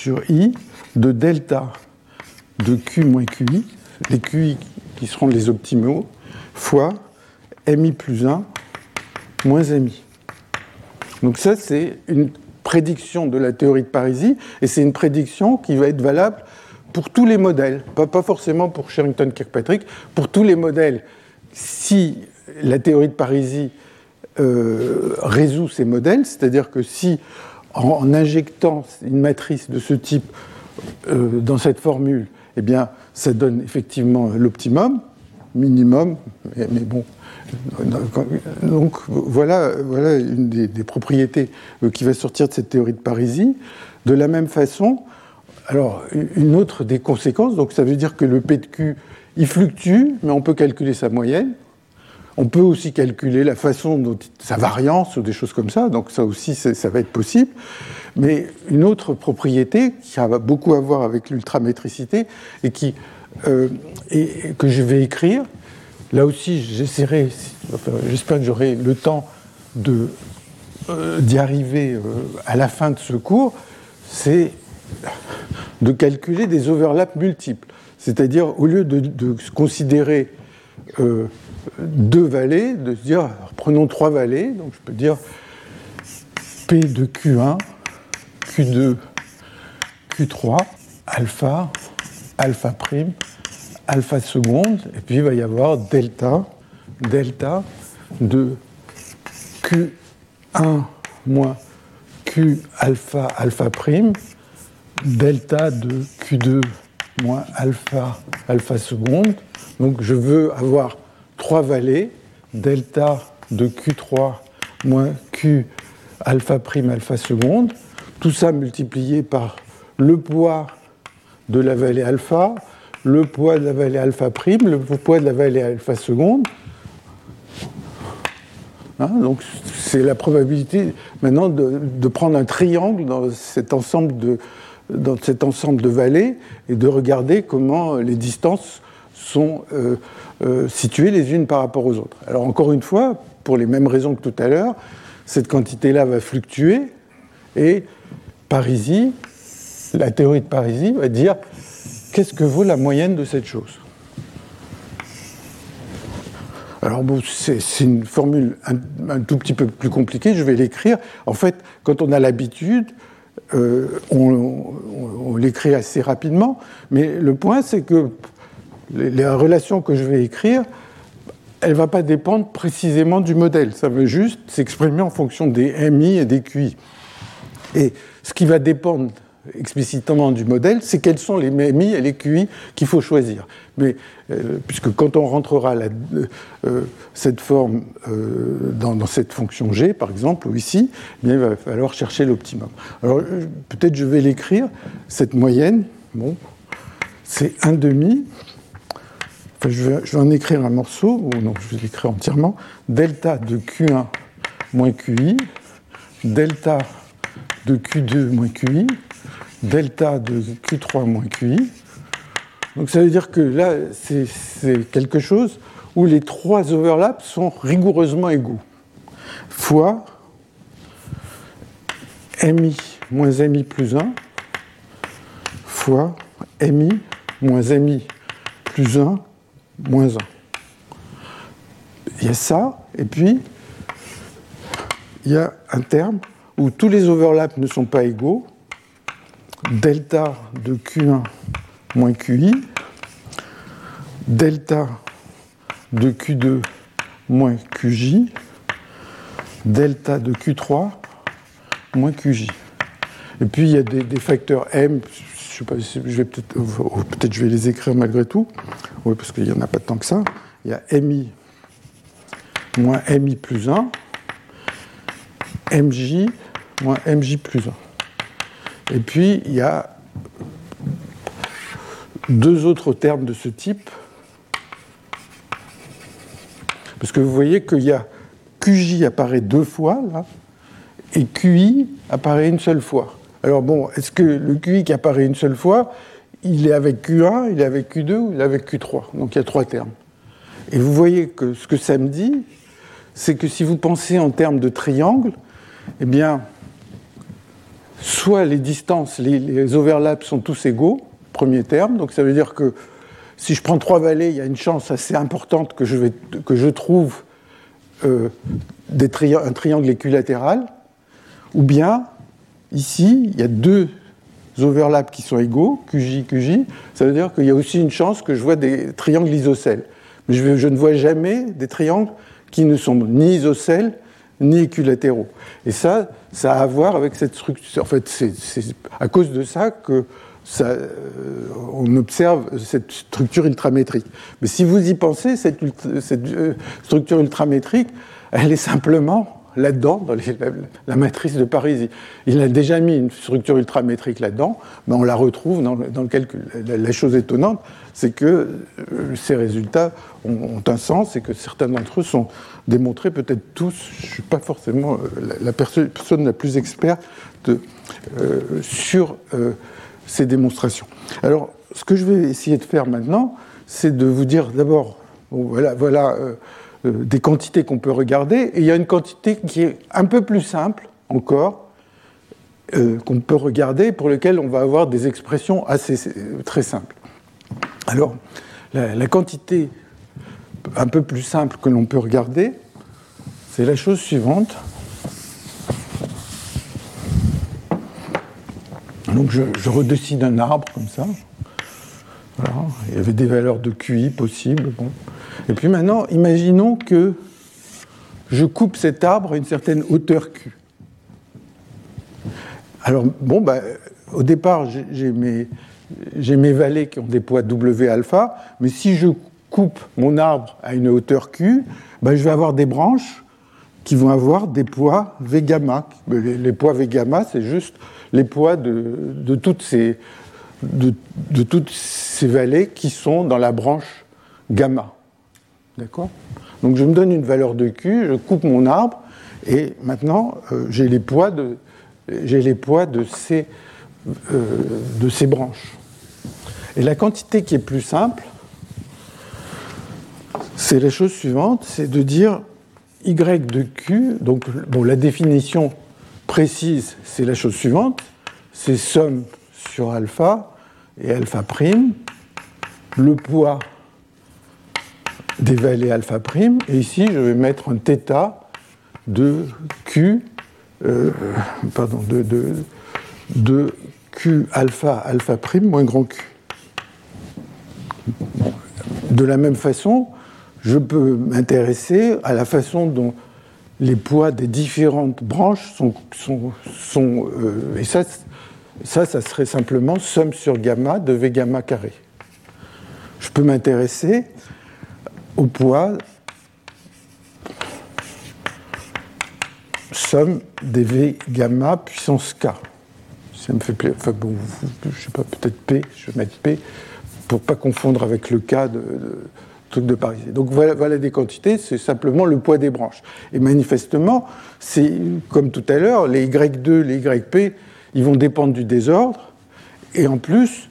sur I de delta de Q moins QI, les QI qui seront les optimaux, fois MI plus 1 moins MI. Donc ça, c'est une prédiction de la théorie de Parisie, et c'est une prédiction qui va être valable pour tous les modèles, pas, forcément pour Sherrington-Kirkpatrick, pour tous les modèles. Si la théorie de Parisie euh, résout ces modèles, c'est-à-dire que si en, injectant une matrice de ce type euh, dans cette formule, eh bien, ça donne effectivement l'optimum, minimum, mais bon, donc voilà, une des, propriétés euh, qui va sortir de cette théorie de Parisie. De la même façon, alors une autre des conséquences, donc ça veut dire que le P de Q, il fluctue, mais on peut calculer sa moyenne. On peut aussi calculer la façon dont sa variance ou des choses comme ça, donc ça aussi ça va être possible. Mais une autre propriété qui a beaucoup à voir avec l'ultramétricité et euh, que je vais écrire, Là aussi, j'essaierai, j'espère que j'aurai le temps euh, d'y arriver euh, à la fin de ce cours, c'est de calculer des overlaps multiples. C'est-à-dire, au lieu de, considérer deux vallées, de se dire, prenons trois vallées, donc je peux dire P de Q1, Q2, Q3, alpha, alpha prime, alpha seconde, et puis il va y avoir delta, delta de Q1 moins Q alpha alpha prime, delta de Q2 moins alpha alpha seconde. Donc je veux avoir trois vallées, delta de Q3 moins Q alpha prime alpha seconde, tout ça multiplié par le poids de la vallée alpha, le poids de la vallée alpha prime, le poids de la vallée alpha seconde. Hein, donc c'est la probabilité maintenant de, prendre un triangle dans cet, ensemble de, dans cet ensemble de vallées et de regarder comment les distances sont euh, euh, situées les unes par rapport aux autres. Alors encore une fois, pour les mêmes raisons que tout à l'heure, cette quantité-là va fluctuer et Parisie, la théorie de Parisie va dire qu'est-ce que vaut la moyenne de cette chose? Alors bon, c'est une formule un, tout petit peu plus compliquée, je vais l'écrire. En fait, quand on a l'habitude, euh, on, l'écrit assez rapidement, mais le point c'est que la relation que je vais écrire, elle ne va pas dépendre précisément du modèle, ça veut juste s'exprimer en fonction des MI et des QI. Et ce qui va dépendre explicitement du modèle, c'est quels sont les MI et les QI qu'il faut choisir. Mais euh, puisque quand on rentrera euh, cette forme euh, dans, cette fonction G, par exemple, ou ici, eh il va falloir chercher l'optimum. Alors peut-être je vais l'écrire, cette moyenne, bon, c'est 1 demi, je, vais, je vais en écrire un morceau, ou non, je vais l'écrire entièrement, delta de Q1 moins QI, delta de Q2 moins QI, delta de Q3 moins QI. Donc ça veut dire que là, c'est quelque chose où les trois overlaps sont rigoureusement égaux. Fois MI moins MI plus 1 fois MI moins MI plus 1 moins 1. Il y a ça, et puis il y a un terme où tous les overlaps ne sont pas égaux, delta de Q1 moins QI, delta de Q2 moins QJ, delta de Q3 moins QJ. Et puis il y a des, facteurs M, je sais pas je vais peut-être, peut-être je vais les écrire malgré tout, oui, parce qu'il n'y en a pas tant que ça. Il y a MI moins MI plus 1, MJ moins MJ plus 1. Et puis, il y a deux autres termes de ce type. Parce que vous voyez qu'il y a QJ apparaît deux fois, là, et QI apparaît une seule fois. Alors bon, est-ce que le QI qui apparaît une seule fois, il est avec Q1, il est avec Q2 ou il est avec Q3 Donc il y a trois termes. Et vous voyez que ce que ça me dit, c'est que si vous pensez en termes de triangle, eh bien, soit les distances, les, overlaps sont tous égaux, premier terme, donc ça veut dire que si je prends trois vallées, il y a une chance assez importante que je, vais, que je trouve euh, un triangle équilatéral, ou bien ici, il y a deux overlaps qui sont égaux, QJ, QJ, ça veut dire qu'il y a aussi une chance que je vois des triangles isocèles. Mais je, ne vois jamais des triangles qui ne sont ni isocèles ni équilatéraux. Et ça, ça a à voir avec cette structure. En fait, c'est à cause de ça que euh, on observe cette structure ultramétrique. Mais si vous y pensez, cette, cette euh, structure ultramétrique, elle est simplement là-dedans, dans la matrice de Parisi. Il a déjà mis une structure ultramétrique là-dedans, mais on la retrouve dans, le calcul. La, chose étonnante, c'est que euh, ces résultats ont, un sens et que certains d'entre eux sont démontrés, peut-être tous. Je ne suis pas forcément euh, la, personne la plus experte euh, sur ces démonstrations. Alors, ce que je vais essayer de faire maintenant, c'est de vous dire d'abord, voilà, voilà des quantités qu'on peut regarder, et il y a une quantité qui est un peu plus simple encore, euh, qu'on peut regarder, pour lequel on va avoir des expressions assez très simples. Alors, la, quantité un peu plus simple que l'on peut regarder, c'est la chose suivante. Donc je, redessine un arbre comme ça. Il y avait des valeurs de QI possibles. Et puis maintenant, imaginons que je coupe cet arbre à une certaine hauteur Q. Alors, bon, bah, au départ, j'ai mes, mes, vallées qui ont des poids W alpha, mais si je coupe mon arbre à une hauteur Q, bah, je vais avoir des branches qui vont avoir des poids V gamma. Les, poids V gamma, c'est juste les poids de, toutes ces, de, de toutes ces vallées qui sont dans la branche gamma. D'accord. Donc je me donne une valeur de Q, je coupe mon arbre, et maintenant euh, j'ai les poids de, j'ai les poids de ces, euh, de ces branches. Et la quantité qui est plus simple, c'est la chose suivante, c'est de dire y de q, donc bon, la définition précise, c'est la chose suivante, c'est somme sur alpha et alpha prime, le poids des vallées alpha prime. Et ici, je vais mettre un θ de Q, euh, pardon, de, de, Q alpha alpha prime moins grand Q. De la même façon, je peux m'intéresser à la façon dont les poids des différentes branches sont. sont, sont euh, et ça, ça, ça serait simplement somme sur gamma de V gamma carré. Je peux m'intéresser au poids somme des V gamma puissance K. Ça me fait plaisir. Enfin bon, je sais pas, peut-être P, je vais mettre P, pour pas confondre avec le K de, truc de Paris. Donc voilà, voilà des quantités, c'est simplement le poids des branches. Et manifestement, c'est comme tout à l'heure, les Y2, les YP, ils vont dépendre du désordre. Et en plus,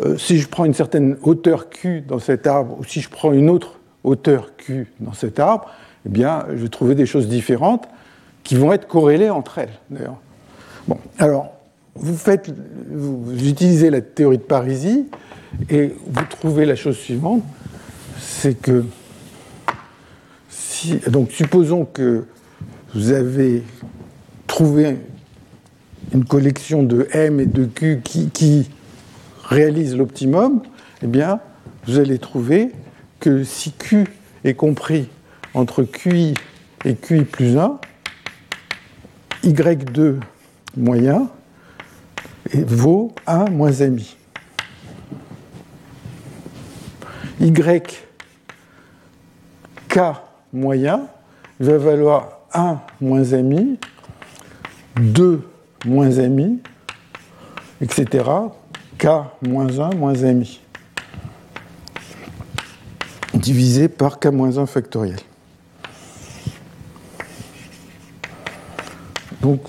euh, si je prends une certaine hauteur Q dans cet arbre, ou si je prends une autre hauteur Q dans cet arbre, eh bien, je vais trouver des choses différentes qui vont être corrélées entre elles, d'ailleurs. Bon, alors, vous faites, vous utilisez la théorie de Parisi et vous trouvez la chose suivante, c'est que si, donc supposons que vous avez trouvé une collection de M et de Q qui, qui réalise l'optimum, eh bien, vous allez trouver que si Q est compris entre QI et QI plus 1, Y2 moyen vaut 1 moins MI. Y K moyen va valoir 1 moins MI, 2 moins MI, etc. K moins 1 moins MI divisé par K-1 factoriel. Donc,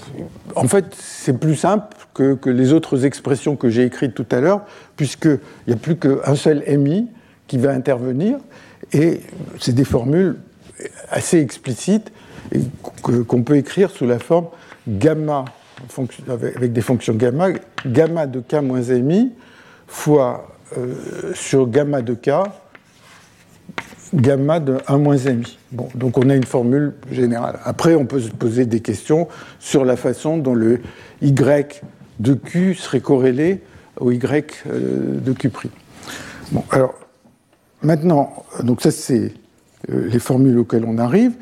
en fait, c'est plus simple que, les autres expressions que j'ai écrites tout à l'heure, puisqu'il n'y a plus qu'un seul MI qui va intervenir, et c'est des formules assez explicites qu'on peut écrire sous la forme gamma, avec des fonctions gamma, gamma de k moins mi fois euh, sur gamma de k gamma de 1 moins mi. Bon, donc on a une formule générale. Après, on peut se poser des questions sur la façon dont le y de q serait corrélé au y euh, de q'. Bon, alors maintenant, donc ça c'est euh, les formules auxquelles on arrive.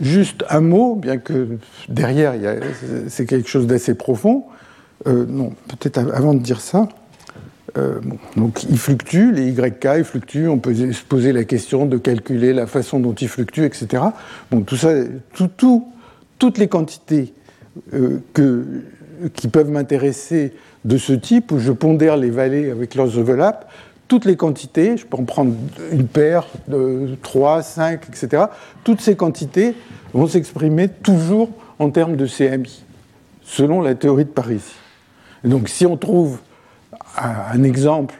Juste un mot, bien que derrière c'est quelque chose d'assez profond. Euh, non, peut-être avant de dire ça. Euh, donc ils fluctuent, les YK ils fluctuent, on peut se poser la question de calculer la façon dont ils fluctuent, etc. Bon, tout ça, tout, toutes les quantités euh, qui peuvent m'intéresser de ce type, où je pondère les vallées avec leurs overlaps, toutes les quantités, je peux en prendre une paire, de 3, 5, etc., toutes ces quantités vont s'exprimer toujours en termes de CMI, selon la théorie de Paris. donc si on trouve un exemple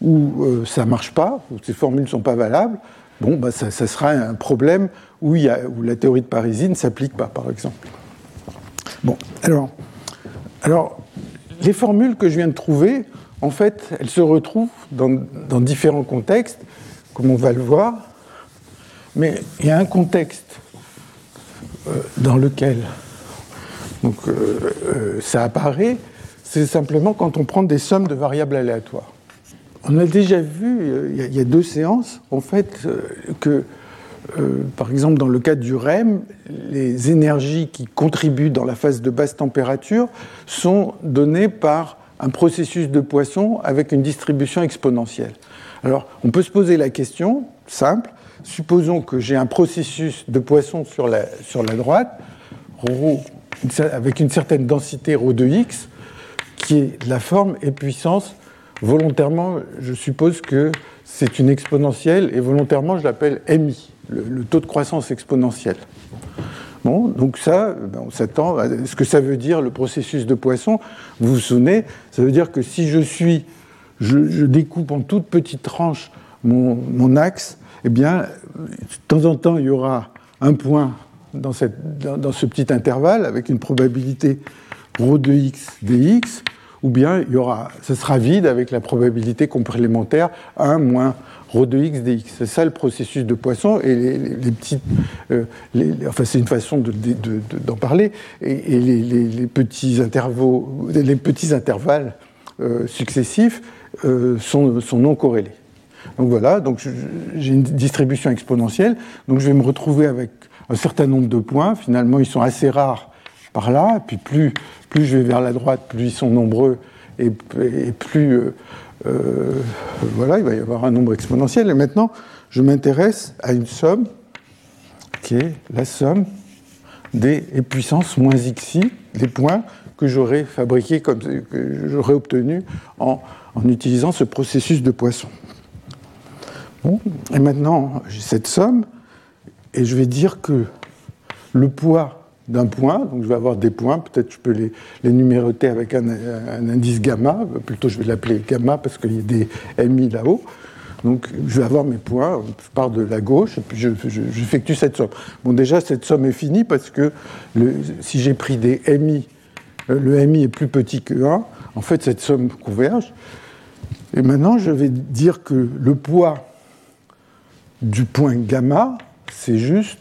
où euh, ça ne marche pas, où ces formules ne sont pas valables, bon, bah, ça, sera un problème où, la théorie de Parisi ne s'applique pas, par exemple. Bon, alors, les formules que je viens de trouver, en fait, elles se retrouvent dans, différents contextes, comme on va le voir, mais il y a un contexte euh, dans lequel euh, ça apparaît, c'est simplement quand on prend des sommes de variables aléatoires. On a déjà vu, euh, il y a deux séances, en fait, euh, que, euh, par exemple, dans le cas du REM, les énergies qui contribuent dans la phase de basse température sont données par un processus de Poisson avec une distribution exponentielle. Alors, on peut se poser la question, simple, supposons que j'ai un processus de Poisson sur la, droite, avec une certaine densité ρ de x, qui est la forme et puissance. Volontairement, je suppose que c'est une exponentielle et volontairement, je l'appelle MI, le, taux de croissance exponentielle. Bon, donc ça, ben, on s'attend à ce que ça veut dire le processus de Poisson. Vous vous souvenez, ça veut dire que si je suis, je, découpe en toutes petites tranches mon, axe, eh bien, de temps en temps, il y aura un point dans, dans ce petit intervalle avec une probabilité ρ de x dx, ou bien il y aura, ce sera vide avec la probabilité complémentaire 1 moins rho de x dx. C'est ça le processus de Poisson, et les, petites. Euh, enfin, c'est une façon d'en de, de, parler, et, les, petits intervalles, les euh, successifs euh, sont, sont, non corrélés. Donc voilà, donc j'ai une distribution exponentielle, donc je vais me retrouver avec un certain nombre de points. Finalement, ils sont assez rares par là, puis plus, plus je vais vers la droite, plus ils sont nombreux, et, plus euh, voilà, il va y avoir un nombre exponentiel. Et maintenant, je m'intéresse à une somme qui est la somme des puissances moins xi, des points que j'aurais fabriqués, que j'aurais obtenus en, en, utilisant ce processus de Poisson. Bon, et maintenant, j'ai cette somme, et je vais dire que le poids d'un point, donc je vais avoir des points, peut-être je peux les, numéroter avec un, indice gamma, plutôt je vais l'appeler gamma parce qu'il y a des MI là-haut. Donc je vais avoir mes points, je pars de la gauche et puis j'effectue cette somme. Bon déjà cette somme est finie parce que si j'ai pris des MI, euh, le MI est plus petit que 1, en fait cette somme converge. Et maintenant je vais dire que le poids du point gamma, c'est juste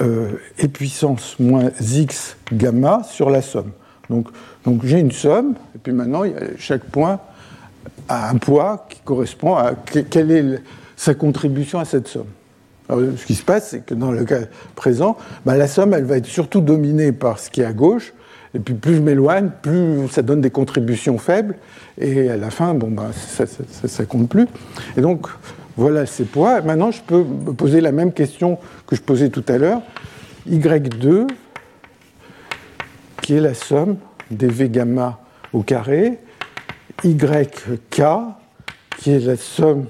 et puissance moins x gamma sur la somme. Donc, donc j'ai une somme, et puis maintenant, chaque point a un poids qui correspond à quelle est sa contribution à cette somme. ce qui se passe, c'est que dans le cas présent, bah, la somme, elle va être surtout dominée par ce qui est à gauche, et puis plus je m'éloigne, plus ça donne des contributions faibles, et à la fin, bon, bah, ça ne compte plus. Et donc, voilà ces poids. Maintenant, je peux me poser la même question que je posais tout à l'heure. Y2, qui est la somme des V gamma au carré, YK, qui est la somme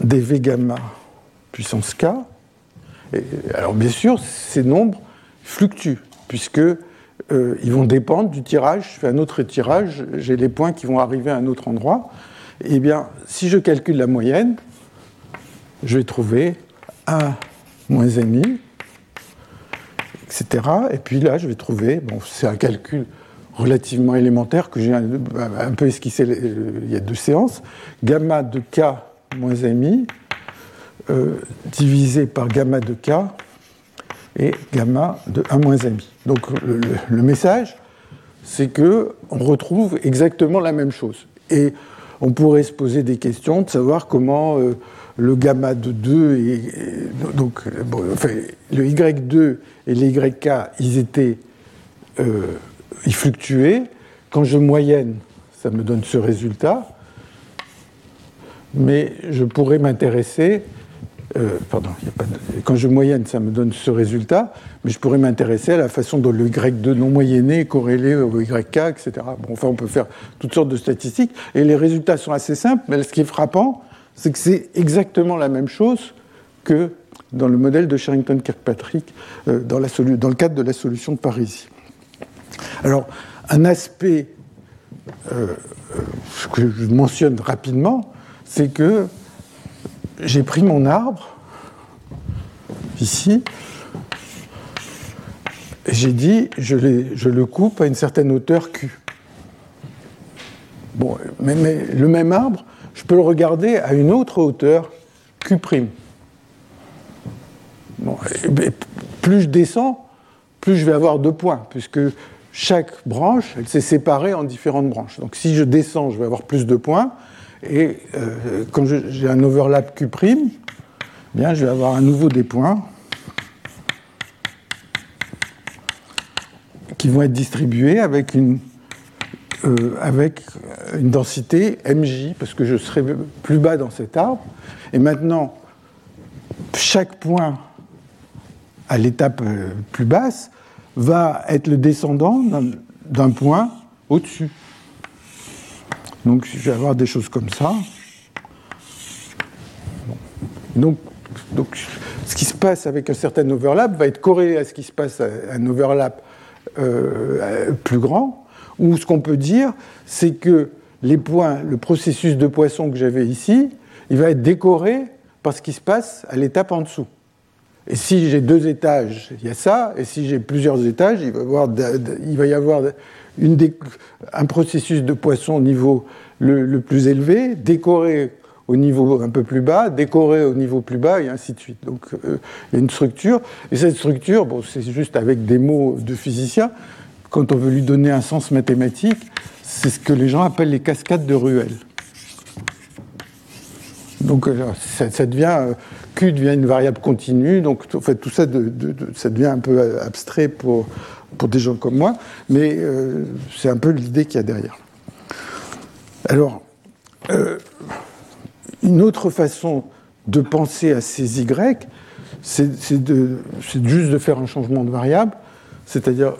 des V gamma puissance K. alors bien sûr, ces nombres fluctuent, puisque euh, ils vont dépendre du tirage. Je fais un autre tirage, j'ai les points qui vont arriver à un autre endroit. Eh bien, si je calcule la moyenne, je vais trouver 1 moins mi, etc. Et puis là, je vais trouver, bon, c'est un calcul relativement élémentaire que j'ai un, peu esquissé il y a deux séances, gamma de k moins mi euh, divisé par gamma de k et gamma de 1 moins mi. Donc le, message, c'est que on retrouve exactement la même chose. Et on pourrait se poser des questions de savoir comment euh, le gamma de 2 et, donc le y2 et les yk ils étaient euh, ils fluctuaient. Quand je moyenne ça me donne ce résultat. Mais je pourrais m'intéresser euh, pardon, quand je moyenne, ça me donne ce résultat, mais je pourrais m'intéresser à la façon dont le Y2 non moyenné est corrélé au YK, etc. Bon, enfin, on peut faire toutes sortes de statistiques, et les résultats sont assez simples, mais ce qui est frappant, c'est que c'est exactement la même chose que dans le modèle de Sherrington-Kirkpatrick, euh, dans, le cadre de la solution de Parisie. Alors, un aspect euh, que je mentionne rapidement, c'est que j'ai pris mon arbre, ici, et j'ai dit, je, je, le coupe à une certaine hauteur Q. Bon, mais, le même arbre, je peux le regarder à une autre hauteur Q'. Plus je descends, plus je vais avoir deux points, puisque chaque branche, elle s'est séparée en différentes branches. Donc si je descends, je vais avoir plus de points. Et euh, quand j'ai un overlap Q', bien, je vais avoir à nouveau des points qui vont être distribués avec une, euh, avec une densité mj, parce que je serai plus bas dans cet arbre. Et maintenant, chaque point à l'étape euh, plus basse va être le descendant d'un point au-dessus. Donc je vais avoir des choses comme ça. Donc, donc, ce qui se passe avec un certain overlap va être corrélé à ce qui se passe à un overlap euh, plus grand, ou ce qu'on peut dire, c'est que les points, le processus de poisson que j'avais ici, il va être décoré par ce qui se passe à l'étape en dessous. Et si j'ai deux étages, il y a ça, et si j'ai plusieurs étages, il va y avoir, il va y avoir un processus de poisson au niveau le, plus élevé, décoré au niveau un peu plus bas, décoré au niveau plus bas, et ainsi de suite. Donc euh, il y a une structure, et cette structure, bon, c'est juste avec des mots de physicien, quand on veut lui donner un sens mathématique, c'est ce que les gens appellent les cascades de Ruel. Donc euh, ça, devient, euh, Devient une variable continue, donc en fait, tout ça, ça devient un peu abstrait pour, pour des gens comme moi, mais euh, c'est un peu l'idée qu'il y a derrière. Alors, une autre façon de penser à ces Y, c'est juste de faire un changement de variable, c'est-à-dire,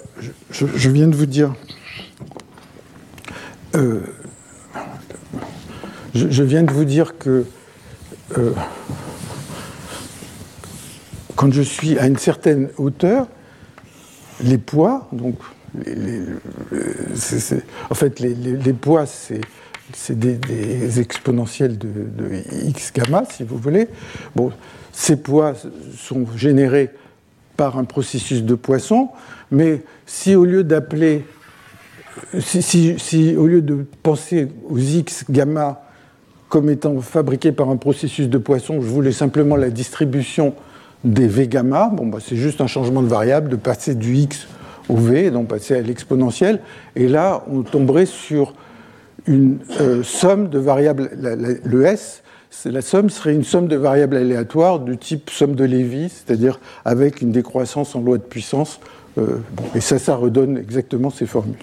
je, viens de vous dire, je, viens de vous dire que euh, quand je suis à une certaine hauteur, les poids, donc en fait les, poids c'est des, exponentiels de, x gamma si vous voulez. Bon, ces poids sont générés par un processus de Poisson, mais si au lieu d'appeler, si, au lieu de penser aux x gamma comme étant fabriqué par un processus de Poisson, je voulais simplement la distribution des V gamma. Bah, c'est juste un changement de variable, de passer du x au V, donc passer à l'exponentielle. Et là, on tomberait sur une euh, somme de variables, le S, la somme serait une somme de variables aléatoires du type somme de Lévy, c'est-à-dire avec une décroissance en loi de puissance. Euh, et ça, ça redonne exactement ces formules.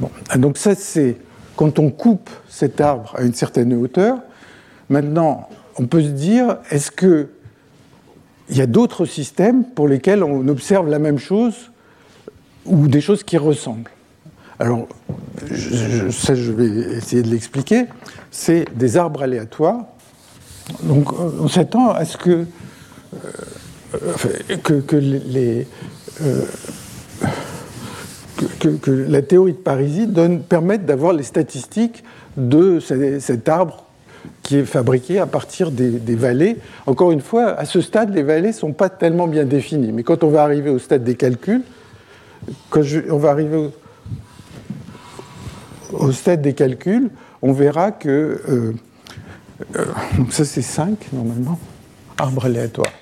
Bon, donc ça, c'est quand on coupe cet arbre à une certaine hauteur, maintenant, on peut se dire, est-ce qu'il y a d'autres systèmes pour lesquels on observe la même chose ou des choses qui ressemblent Alors, ça, je vais essayer de l'expliquer. C'est des arbres aléatoires. Donc, on s'attend à ce que, euh, euh, que, la théorie de Parisi donne, permette d'avoir les statistiques de cet arbre qui est fabriqué à partir des, vallées. Encore une fois, à ce stade, les vallées ne sont pas tellement bien définies. Mais quand on va arriver au stade des calculs, quand on va arriver au, stade des calculs, on verra que. Euh, euh, ça, c'est 5 normalement. Arbre aléatoire.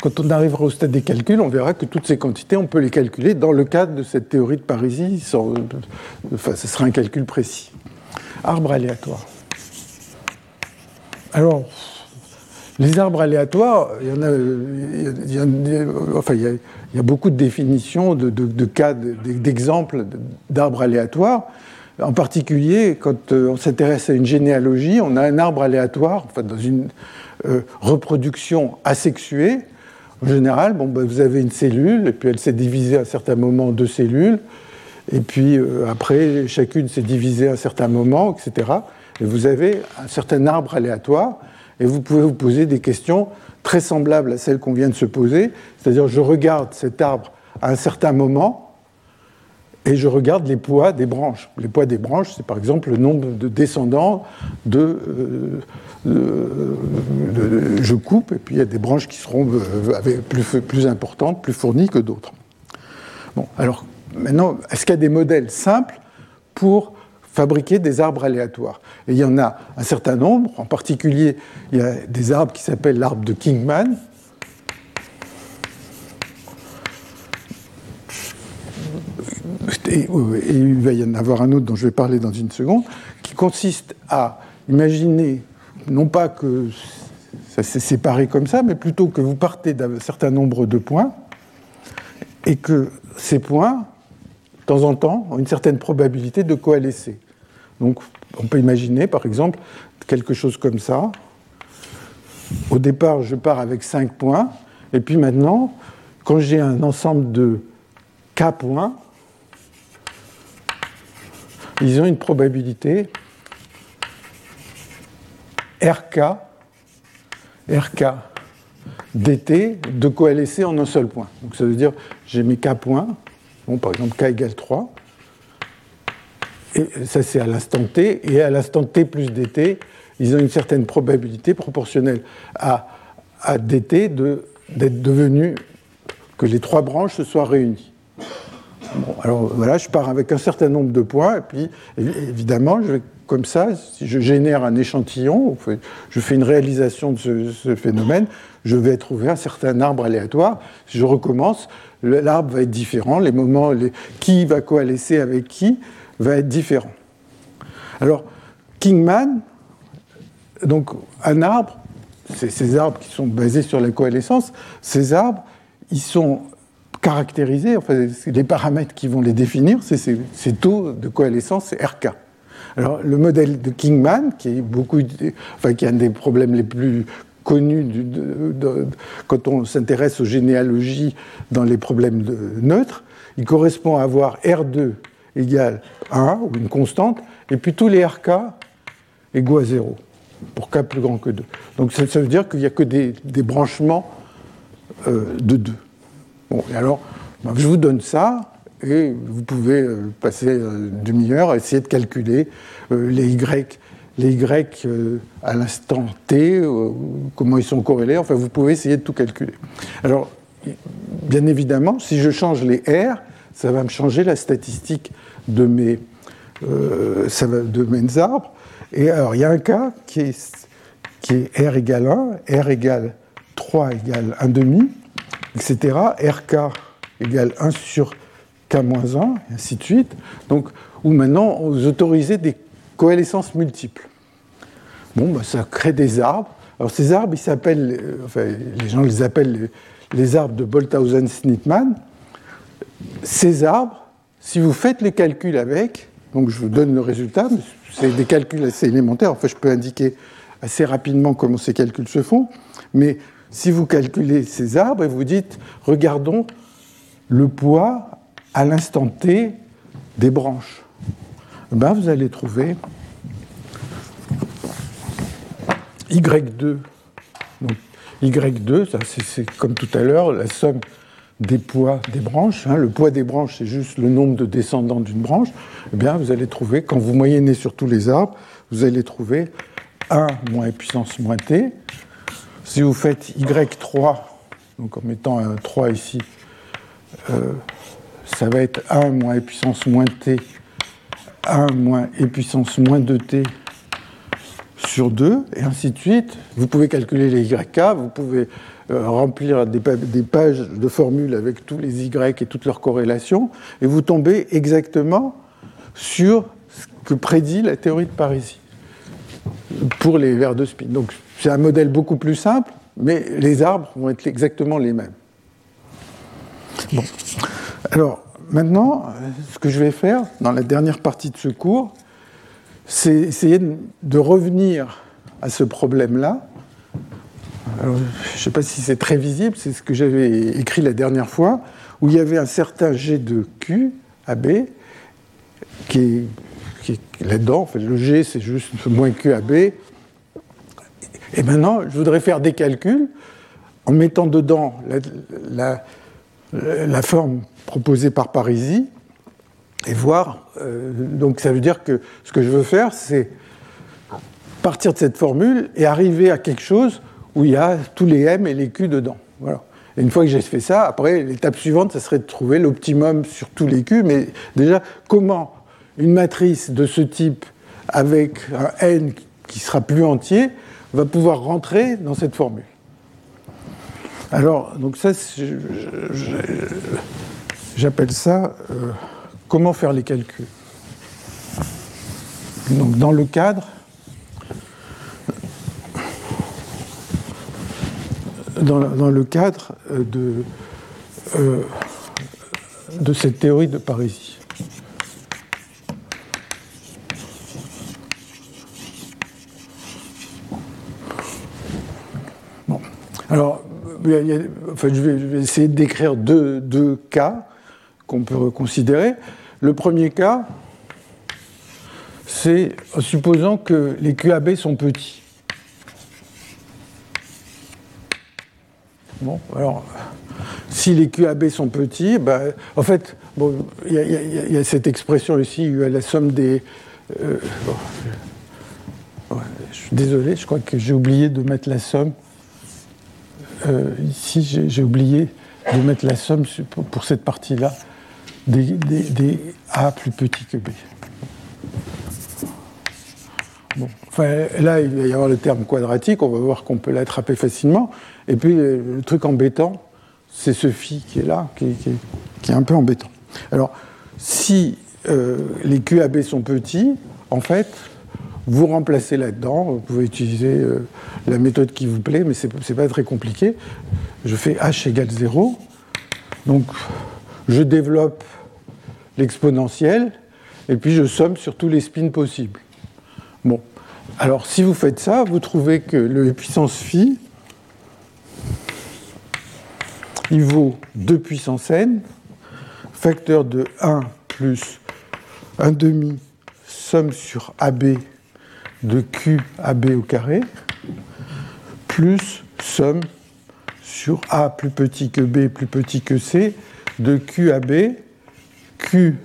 Quand on arrivera au stade des calculs, on verra que toutes ces quantités, on peut les calculer dans le cadre de cette théorie de Parisi. Enfin, ce sera un calcul précis. Arbre aléatoire. Alors, les arbres aléatoires, il y en a, beaucoup de définitions, de, cas, d'exemples d'arbres aléatoires. En particulier, quand euh, on s'intéresse à une généalogie, on a un arbre aléatoire, enfin, dans une euh, reproduction asexuée, en général, ben, vous avez une cellule, et puis elle s'est divisée à un certain moment en deux cellules, et puis euh, après, chacune s'est divisée à un certain moment, etc. Et vous avez un certain arbre aléatoire, et vous pouvez vous poser des questions très semblables à celles qu'on vient de se poser, c'est-à-dire je regarde cet arbre à un certain moment, et je regarde les poids des branches. Les poids des branches, c'est par exemple le nombre de descendants de, euh, je coupe, et puis il y a des branches qui seront euh, plus, plus importantes, plus fournies que d'autres. Bon, alors maintenant, est-ce qu'il y a des modèles simples pour fabriquer des arbres aléatoires. Et il y en a un certain nombre, en particulier, il y a des arbres qui s'appellent l'arbre de Kingman, et, il va y en avoir un autre dont je vais parler dans une seconde, qui consiste à imaginer, non pas que ça s'est séparé comme ça, mais plutôt que vous partez d'un certain nombre de points, et que ces points, de temps en temps, ont une certaine probabilité de coalescer. Donc on peut imaginer, par exemple, quelque chose comme ça. Au départ, je pars avec 5 points, et puis maintenant, quand j'ai un ensemble de k points, ils ont une probabilité RK, RK dt de coalescer en un seul point. Donc ça veut dire j'ai mes k points, bon, par exemple k égale 3, et ça c'est à l'instant t, et à l'instant t plus dt, ils ont une certaine probabilité proportionnelle à, dt d'être devenu, que les trois branches se soient réunies. Bon, alors voilà, je pars avec un certain nombre de points, et puis évidemment, comme ça, si je génère un échantillon, je fais une réalisation de ce, phénomène, je vais trouver un certain arbre aléatoire. Si je recommence, l'arbre va être différent, les moments, qui va coalescer avec qui va être différent. Alors, Kingman, donc un arbre, ces arbres qui sont basés sur la coalescence, ces arbres, ils sont caractérisés, enfin, les paramètres qui vont les définir, c'est ces taux de coalescence, c'est RK. Alors, le modèle de Kingman, qui est, beaucoup, enfin, qui un des problèmes les plus connus quand on s'intéresse aux généalogies dans les problèmes neutres, il correspond à avoir R2 égale 1, ou une constante, et puis tous les RK égaux à 0, pour K plus grand que 2. Donc ça, veut dire qu'il n'y a que des, branchements euh, de 2. Bon, et alors, ben, je vous donne ça, et vous pouvez euh, passer euh, une demi-heure à essayer de calculer euh, les Y, les y à l'instant t, comment ils sont corrélés. Enfin, vous pouvez essayer de tout calculer. Alors, bien évidemment, si je change les R, ça va me changer la statistique de mes, va, de mes arbres. Et alors, il y a un cas qui est, qui est R égale 1, R égale 3 égale 1 demi, etc. RK égale 1 sur K-1, et ainsi de suite. Donc, où maintenant, vous autorisez des coalescences multiples. Bon, bah, ça crée des arbres. Alors, ces arbres, ils s'appellent, euh, enfin, les gens les appellent les, arbres de Bolthausen-Schnittmann. Ces arbres, si vous faites les calculs avec, donc je vous donne le résultat, c'est des calculs assez élémentaires, enfin, je peux indiquer assez rapidement comment ces calculs se font, mais si vous calculez ces arbres et vous dites, regardons le poids à l'instant T des branches, ben vous allez trouver Y2. Donc, Y2, c'est comme tout à l'heure, la somme des poids des branches. Hein. Le poids des branches, c'est juste le nombre de descendants d'une branche. Eh bien, vous allez trouver, quand vous moyennez sur tous les arbres, vous allez trouver 1 moins puissance moins t. Si vous faites Y3, donc en mettant un 3 ici, euh, ça va être 1 moins puissance moins t, 1 moins e puissance moins 2t sur 2, et ainsi de suite. Vous pouvez calculer les YK, vous pouvez remplir des, pages de formules avec tous les Y et toutes leurs corrélations, et vous tombez exactement sur ce que prédit la théorie de Parisi pour les vers de spin. Donc c'est un modèle beaucoup plus simple, mais les arbres vont être exactement les mêmes. Bon. Alors, maintenant, ce que je vais faire dans la dernière partie de ce cours, c'est essayer de revenir à ce problème-là. Je ne sais pas si c'est très visible, c'est ce que j'avais écrit la dernière fois, où il y avait un certain G de Q, AB, qui est, là-dedans. En fait, le G, c'est juste moins Q, AB. Et maintenant, je voudrais faire des calculs en mettant dedans la, la forme proposée par Parisi et voir. Euh, donc ça veut dire que ce que je veux faire, c'est partir de cette formule et arriver à quelque chose où il y a tous les M et les Q dedans. Voilà. Et une fois que j'ai fait ça, après, l'étape suivante, ça serait de trouver l'optimum sur tous les Q. Mais déjà, comment une matrice de ce type, avec un N qui sera plus entier, va pouvoir rentrer dans cette formule? Alors, donc ça, j'appelle ça euh, comment faire les calculs? Donc, dans le cadre, dans, le cadre de, euh, de cette théorie de Parisie. Bon. Alors, je, vais, essayer décrire deux, cas qu'on peut considérer. Le premier cas, c'est en supposant que les QAB sont petits. Bon, alors, si les QAB sont petits, ben, en fait, il y, a cette expression ici, la somme des. Euh, je suis désolé, je crois que j'ai oublié de mettre la somme. Euh, ici, j'ai oublié de mettre la somme pour cette partie-là. des, A plus petits que B. Bon. Enfin, là, il va y avoir le terme quadratique, on va voir qu'on peut l'attraper facilement. Et puis, le truc embêtant, c'est ce phi qui est là, qui, est un peu embêtant. Alors, si euh, les QAB sont petits, en fait, vous remplacez là-dedans. Vous pouvez utiliser euh, la méthode qui vous plaît, mais ce n'est pas très compliqué. Je fais h égale 0. Donc, je développe l'exponentielle, et puis je somme sur tous les spins possibles. Bon. Alors, si vous faites ça, vous trouvez que le puissance phi, il vaut 2 puissance n, facteur de 1 plus 1 demi somme sur AB de Q AB au carré, plus somme sur A plus petit que B plus petit que C de QAB, QAC,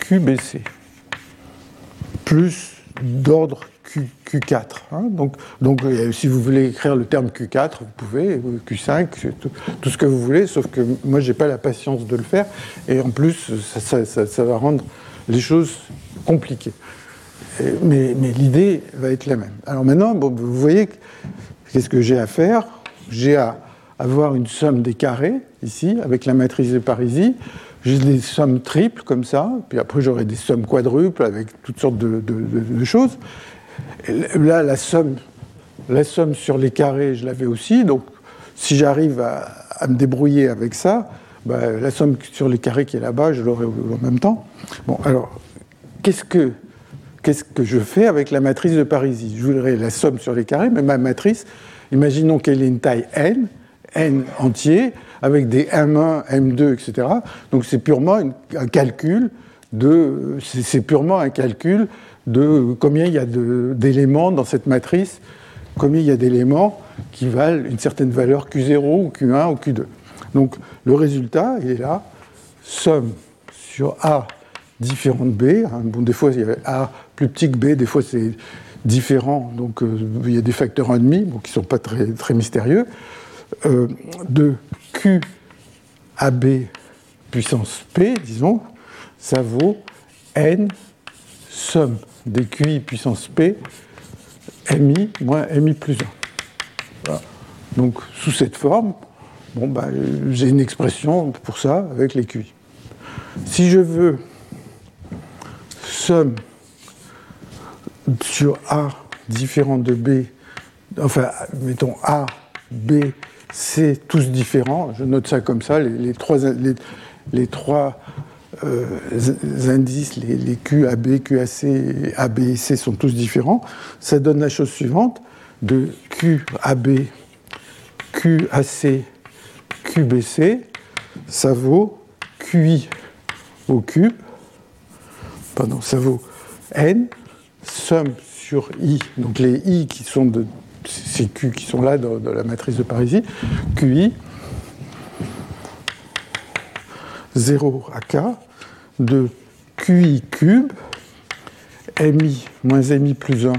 QBC, plus d'ordre Q, 4 hein. Donc, donc euh, si vous voulez écrire le terme Q4, vous pouvez, Q5, tout, tout ce que vous voulez, sauf que moi, je n'ai pas la patience de le faire, et en plus, ça, va rendre les choses compliquées. mais, mais l'idée va être la même. Alors maintenant, bon, vous voyez, qu'est-ce que j'ai à faire? J'ai à avoir une somme des carrés, ici, avec la matrice de Parisie. J'ai des sommes triples, comme ça, puis après j'aurai des sommes quadruples avec toutes sortes de choses. Là, la somme, la somme sur les carrés, je l'avais aussi. Donc, si j'arrive à, me débrouiller avec ça, bah, la somme sur les carrés qui est là-bas, je l'aurai en même temps. Bon, alors, qu'est-ce que, qu'est-ce que je fais avec la matrice de Parisie Je voudrais la somme sur les carrés, mais ma matrice, imaginons qu'elle ait une taille n, n entier, avec des m1, m2, etc. Donc c'est purement un calcul de, c'est purement un calcul de combien il y a d'éléments dans cette matrice, combien il y a d'éléments qui valent une certaine valeur Q0 ou Q1 ou Q2. Donc le résultat, il est là, somme sur A différent de B. Hein. Bon, des fois, il y a A plus petit que B, des fois c'est différent, donc euh, il y a des facteurs 1,5 bon, qui ne sont pas très, très mystérieux, euh, de Q à B puissance P, disons, ça vaut N somme des QI puissance P, MI moins MI plus 1. Donc sous cette forme, bon, bah, j'ai une expression pour ça avec les QI. Si je veux somme sur A différent de B, enfin, mettons A, B, C, tous différents, je note ça comme ça, les trois euh, indices, les, les Q, AB, QAC, AB et C sont tous différents, ça donne la chose suivante de Q, AB, QAC, QBC, ça vaut QI au cube, pardon, ça vaut N, somme sur I, donc les I qui sont de ces Q qui sont là dans, la matrice de Parisie, QI, 0 à K, de QI cube, MI moins MI plus 1,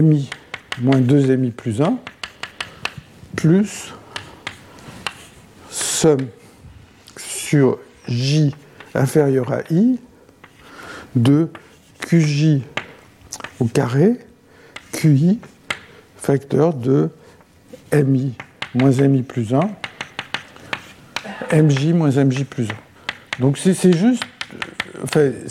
MI moins 2 MI plus 1, plus somme sur J inférieur à I de QJ au carré, QI, facteur de MI moins MI plus 1, MJ moins MJ plus 1. Donc c'est juste,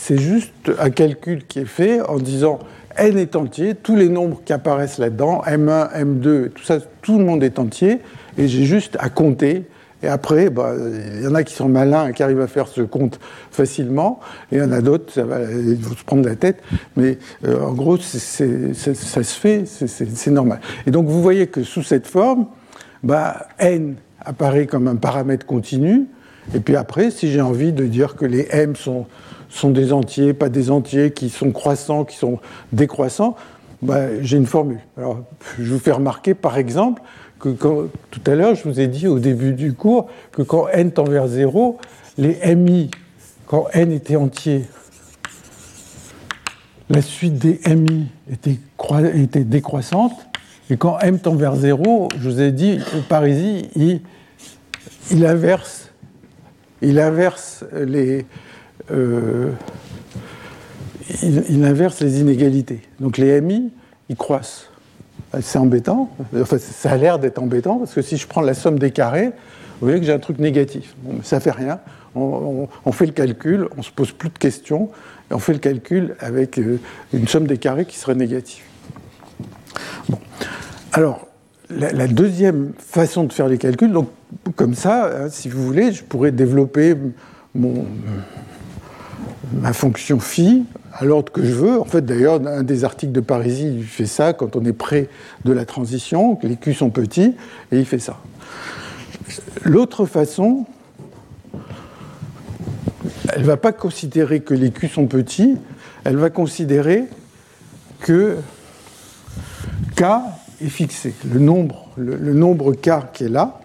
juste un calcul qui est fait en disant n est entier, tous les nombres qui apparaissent là-dedans, m1, m2, tout ça, tout le monde est entier, et j'ai juste à compter. Et après, bah, il y en a qui sont malins et qui arrivent à faire ce compte facilement, et il y en a d'autres, ça va, ils vont se prendre la tête, mais euh, en gros, ça se fait, c'est normal. Et donc vous voyez que sous cette forme, bah, n apparaît comme un paramètre continu, et puis après, si j'ai envie de dire que les M sont, sont des entiers, pas des entiers, qui sont croissants, qui sont décroissants, bah, j'ai une formule. Alors, je vous fais remarquer, par exemple, que tout à l'heure, je vous ai dit au début du cours que quand n tend vers 0, les MI, quand n était entier, la suite des MI était, était décroissante, et quand m tend vers 0, je vous ai dit, par ici, il il inverse, il inverse les, euh, inégalités. Donc les MI, ils croissent. C'est embêtant. Enfin, ça a l'air d'être embêtant parce que si je prends la somme des carrés, vous voyez que j'ai un truc négatif. Bon, mais ça fait rien. On, fait le calcul, on se pose plus de questions, et on fait le calcul avec euh, une somme des carrés qui serait négative. Alors, la, deuxième façon de faire les calculs, donc comme ça, hein, si vous voulez, je pourrais développer mon, ma fonction phi à l'ordre que je veux. En fait, d'ailleurs, un des articles de Parisi, il fait ça quand on est près de la transition, les Q sont petits, et il fait ça. L'autre façon, elle ne va pas considérer que les Q sont petits, elle va considérer que K est fixé. Le nombre, le K qui est là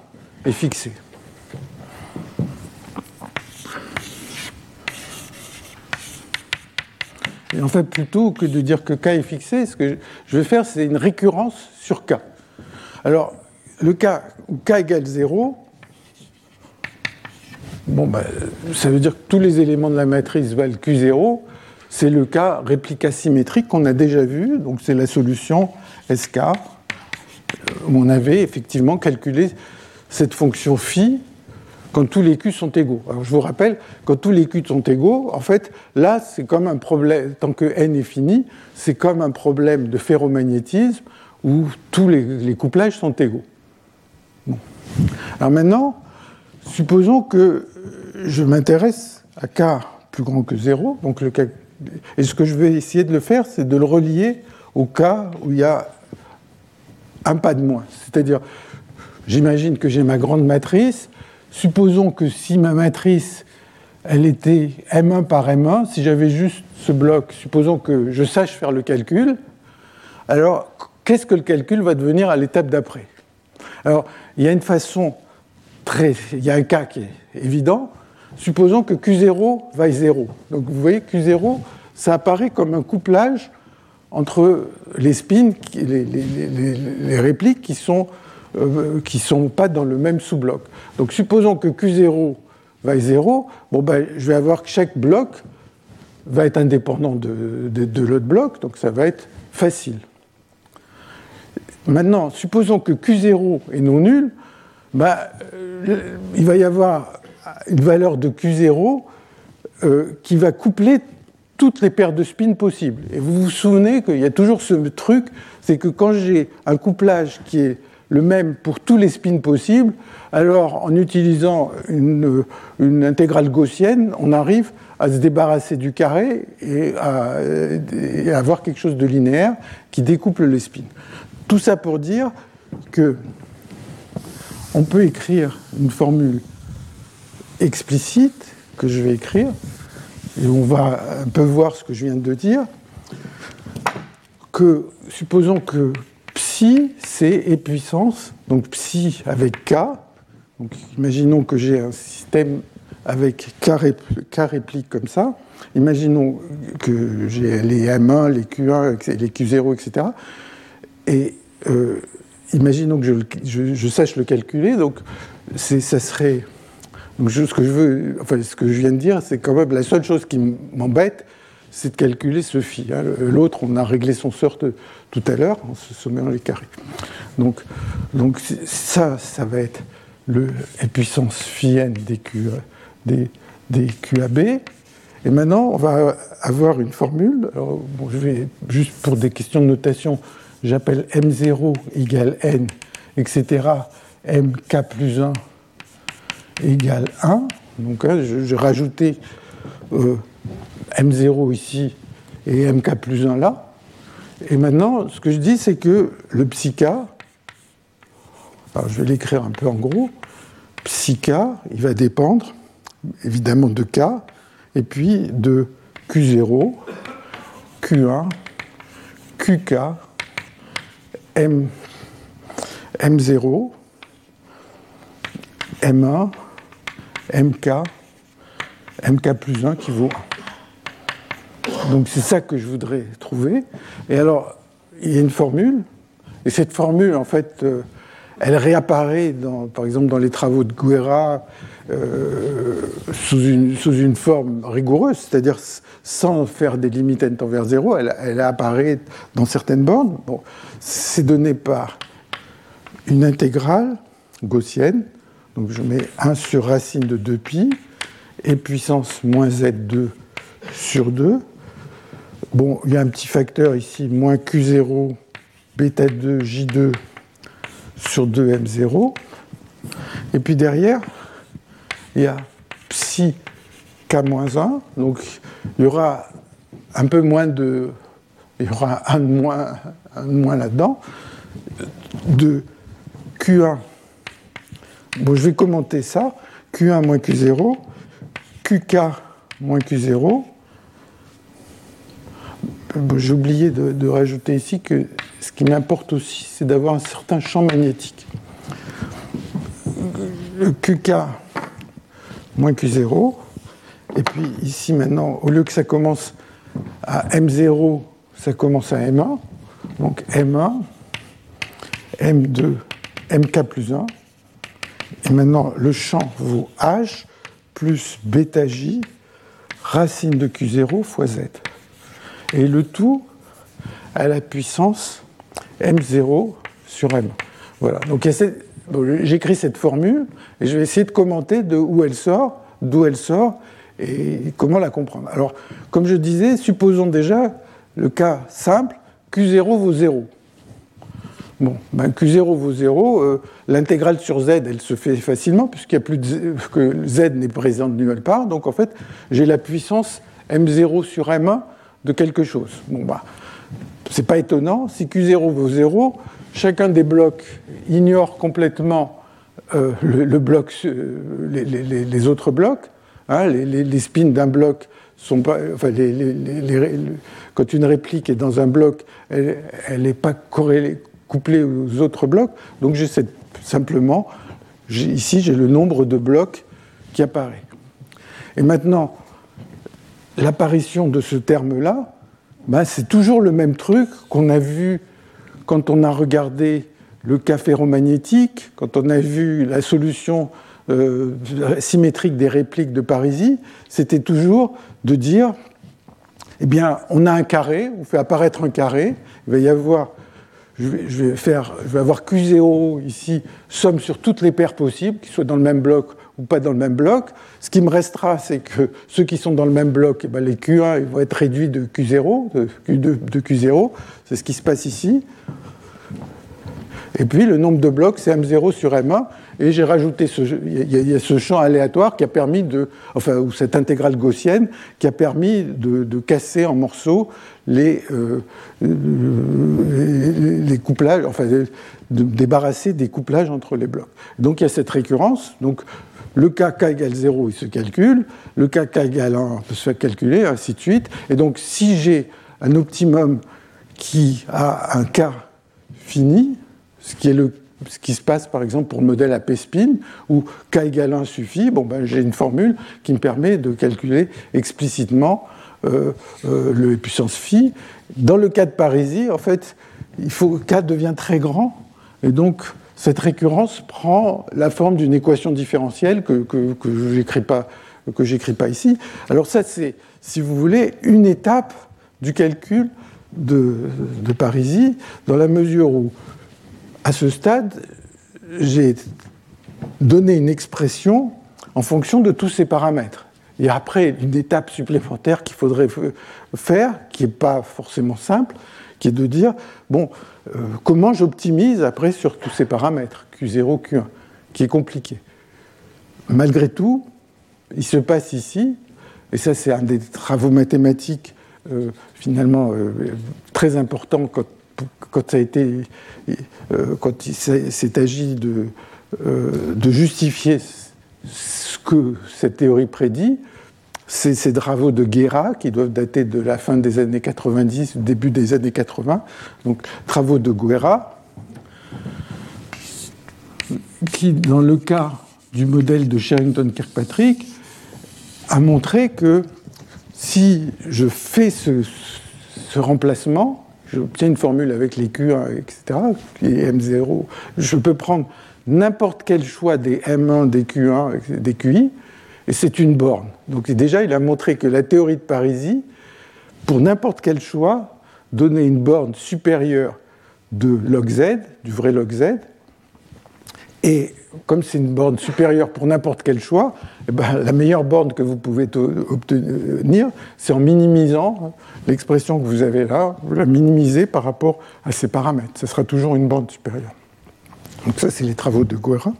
est fixé. Et en fait, plutôt que de dire que K est fixé, ce que je vais faire, c'est une récurrence sur K. Alors, le cas où K égale 0, bon, ben, ça veut dire que tous les éléments de la matrice valent Q0. C'est le cas réplica symétrique qu'on a déjà vu, donc c'est la solution SK, où on avait effectivement calculé cette fonction phi quand tous les Q sont égaux. Alors je vous rappelle, quand tous les Q sont égaux, en fait, là, c'est comme un problème, tant que n est fini, c'est comme un problème de ferromagnétisme où tous les, couplages sont égaux. Alors maintenant, supposons que je m'intéresse à K plus grand que 0, donc le et ce que je vais essayer de le faire, c'est de le relier au cas où il y a un pas de moins. C'est-à-dire, j'imagine que j'ai ma grande matrice, supposons que si ma matrice, elle était M1 par M1, si j'avais juste ce bloc, supposons que je sache faire le calcul, alors qu'est-ce que le calcul va devenir à l'étape d'après? Alors, il y a une façon très... Il y a un cas qui est évident. Supposons que Q0 vaille 0. Donc vous voyez, Q0, ça apparaît comme un couplage entre les spins, les, répliques qui sont euh, sont pas dans le même sous-bloc. Donc supposons que Q0 vaille 0, bon, ben, je vais avoir que chaque bloc va être indépendant de, de, l'autre bloc, donc ça va être facile. Maintenant, supposons que Q0 est non nul, ben, euh, il va y avoir une valeur de Q0 euh, qui va coupler toutes les paires de spins possibles. Et vous vous souvenez qu'il y a toujours ce truc, c'est que quand j'ai un couplage qui est le même pour tous les spins possibles, alors en utilisant une, intégrale gaussienne, on arrive à se débarrasser du carré et à, avoir quelque chose de linéaire qui découple les spins. Tout ça pour dire que on peut écrire une formule explicite que je vais écrire, et on va un peu voir ce que je viens de dire, que supposons que Psi, c'est e puissance, donc psi avec k. Donc, imaginons que j'ai un système avec k, répliques comme ça. Imaginons que j'ai les M1, les Q1, les Q0, etc. Et euh, imaginons que je, sache le calculer. Donc, ça serait. Donc, ce que je veux, enfin, ce que je viens de dire, c'est quand même la seule chose qui m'embête, c'est de calculer ce phi. Hein. L'autre, on a réglé son sort tout à l'heure en se sommant les carrés. Donc, donc ça, ça va être le puissance phi n des, Q, des, des QAB. Et maintenant, on va avoir une formule. Bon, je vais, juste pour des questions de notation, j'appelle M0 égale N, etc. MK plus 1 égale 1. Donc, rajoutais euh, M0 ici et MK plus 1 là. Et maintenant, ce que je dis, c'est que le psica, alors je vais l'écrire un peu en gros, psica, il va dépendre évidemment de K, et puis de Q0, Q1, QK, M, M0, M1, MK, MK plus 1 qui vaut 1. Donc c'est ça que je voudrais trouver. Et alors, il y a une formule, et cette formule, en fait, euh, elle réapparaît, dans, par exemple, dans les travaux de Guerra euh, sous, une, sous, une, forme rigoureuse, c'est-à-dire sans faire des limites n tend vers 0, elle, elle, apparaît dans certaines bornes. Bon, c'est donné par une intégrale gaussienne, donc je mets 1 sur racine de 2pi, et puissance moins z2 sur 2. Bon, il y a un petit facteur ici, moins q0, bêta 2, j2 sur 2m0. Et puis derrière, il y a psi k-1, donc il y aura un peu moins de. Il y aura un de moins, un moins là-dedans, de Q1. Bon, je vais commenter ça. Q1 moins Q0, QK moins Q0. Bon, J'ai oublié de, de, rajouter ici que ce qui m'importe aussi, c'est d'avoir un certain champ magnétique. Le QK moins Q0. Et puis ici maintenant, au lieu que ça commence à M0, ça commence à M1. Donc M1, M2, MK plus 1. Et maintenant, le champ vaut H plus bêta J, racine de Q0 fois Z. Et le tout à la puissance M0 sur M. Voilà. Donc j'écris cette formule et je vais essayer de commenter de où elle sort, d'où elle sort et comment la comprendre. Alors, comme je disais, supposons déjà le cas simple, Q0 vaut 0. Bon, ben Q0 vaut 0, euh, l'intégrale sur Z, elle se fait facilement, puisqu'il y a plus de Z, que Z n'est présent nulle part, donc en fait, j'ai la puissance M0 sur M1 de quelque chose. Bon, bah, c'est pas étonnant, si Q0 vaut 0, chacun des blocs ignore complètement euh, le, bloc, euh, les, autres blocs, hein, les, spins d'un bloc sont pas, enfin, quand une réplique est dans un bloc, elle n'est pas corrélée couplé aux autres blocs. Donc j'ai simplement, ici j'ai le nombre de blocs qui apparaît. Et maintenant, l'apparition de ce terme-là, ben, c'est toujours le même truc qu'on a vu quand on a regardé le cas ferromagnétique, quand on a vu la solution euh, symétrique des répliques de Parisi, c'était toujours de dire, eh bien, on a un carré, on fait apparaître un carré, il va y avoir je vais, avoir Q0 ici, somme sur toutes les paires possibles, qu'ils soient dans le même bloc ou pas dans le même bloc. Ce qui me restera, c'est que ceux qui sont dans le même bloc, eh ben les Q1 ils vont être réduits de Q0, de Q2 de Q0. C'est ce qui se passe ici. Et puis le nombre de blocs, c'est M0 sur M1. Et j'ai rajouté ce, a ce champ aléatoire qui a permis de, enfin, ou cette intégrale gaussienne qui a permis de casser en morceaux les, euh, les, couplages, enfin, débarrasser des couplages entre les blocs. Donc il y a cette récurrence. Donc le cas k égale 0, il se calcule. Le cas k égale 1 peut se faire calculer, ainsi de suite. Et donc si j'ai un optimum qui a un k fini, ce qui est le ce qui se passe par exemple pour le modèle AP spin, où k égale 1 suffit, bon, ben, j'ai une formule qui me permet de calculer explicitement euh, euh, le puissance phi. Dans le cas de Parisi, en fait, il faut, k devient très grand, et donc cette récurrence prend la forme d'une équation différentielle que, que, je n'écris pas, pas ici. Alors ça, c'est, si vous voulez, une étape du calcul de, de Parisi, dans la mesure où à ce stade, j'ai donné une expression en fonction de tous ces paramètres. Et après, une étape supplémentaire qu'il faudrait faire, qui n'est pas forcément simple, qui est de dire, bon, euh, comment j'optimise après sur tous ces paramètres, Q0, Q1, qui est compliqué. Malgré tout, il se passe ici, et ça c'est un des travaux mathématiques euh, finalement euh, très importants quand quand ça a été, quand il s'est agi de, de, justifier ce que cette théorie prédit, c'est ces travaux de Guerra qui doivent dater de la fin des années 90, début des années 80, donc travaux de Guerra, qui, dans le cas du modèle de Sherrington-Kirkpatrick, a montré que si je fais ce, ce remplacement, j'obtiens une formule avec les Q1, etc., et M0. Je peux prendre n'importe quel choix des M1, des Q1, des QI, et c'est une borne. Donc déjà, il a montré que la théorie de Parisi, pour n'importe quel choix, donnait une borne supérieure de log z, du vrai log z, et comme c'est une borne supérieure pour n'importe quel choix, eh ben, la meilleure borne que vous pouvez obtenir, c'est en minimisant l'expression que vous avez là, vous la minimisez par rapport à ces paramètres. Ce sera toujours une borne supérieure. Donc ça, c'est les travaux de Guerra.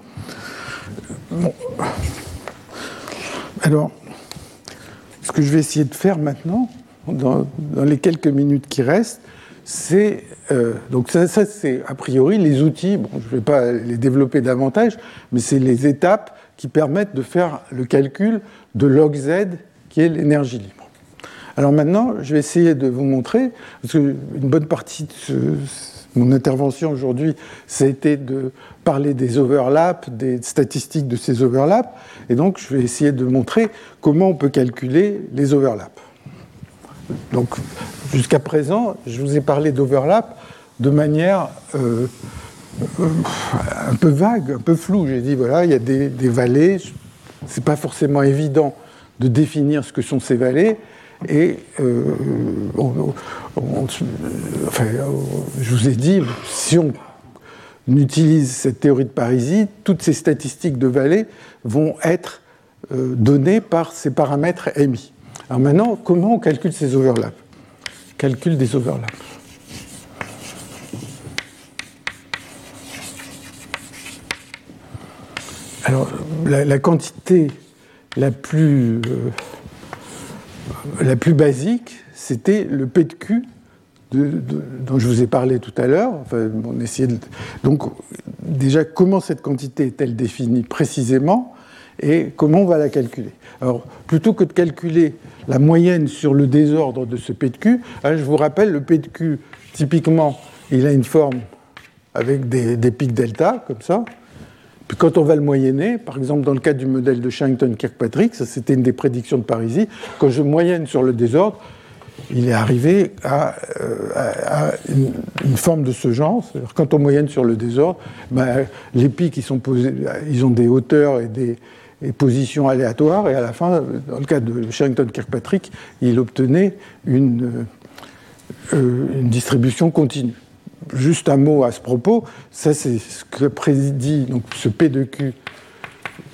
Alors, ce que je vais essayer de faire maintenant, dans, les quelques minutes qui restent, c'est euh, donc ça, c'est a priori les outils. Bon, je ne vais pas les développer davantage, mais c'est les étapes qui permettent de faire le calcul de log z, qui est l'énergie libre. Alors maintenant, je vais essayer de vous montrer, parce qu'une bonne partie de mon intervention aujourd'hui, été de parler des overlaps, des statistiques de ces overlaps, et donc je vais essayer de montrer comment on peut calculer les overlaps. Donc, jusqu'à présent, je vous ai parlé d'overlap de manière euh, euh, un peu vague, un peu floue. J'ai dit, voilà, il y a des, vallées, c'est pas forcément évident de définir ce que sont ces vallées, et euh, je vous ai dit, si on utilise cette théorie de Parisie, toutes ces statistiques de vallées vont être données par ces paramètres émis. Alors maintenant, comment on calcule ces overlaps? Calcul des overlaps. Alors, la, quantité la plus, euh, la plus basique, c'était le P de Q dont je vous ai parlé tout à l'heure. Enfin, on de... Donc, déjà, comment cette quantité est-elle définie précisément et comment on va la calculer? Alors, plutôt que de calculer la moyenne sur le désordre de ce P de Q. Hein, je vous rappelle, le P de Q, typiquement, il a une forme avec des, pics delta, comme ça. Puis quand on va le moyenner, par exemple dans le cas du modèle de Sherrington-Kirkpatrick, ça c'était une des prédictions de Parisi, quand je moyenne sur le désordre, il est arrivé à, euh, une, forme de ce genre. Quand on moyenne sur le désordre, ben, les pics sont posés, ils ont des hauteurs et des, positions aléatoires, et à la fin, dans le cas de Sherrington-Kirkpatrick, il obtenait une, euh, une, distribution continue. Juste un mot à ce propos, ça c'est ce que prédit ce P de Q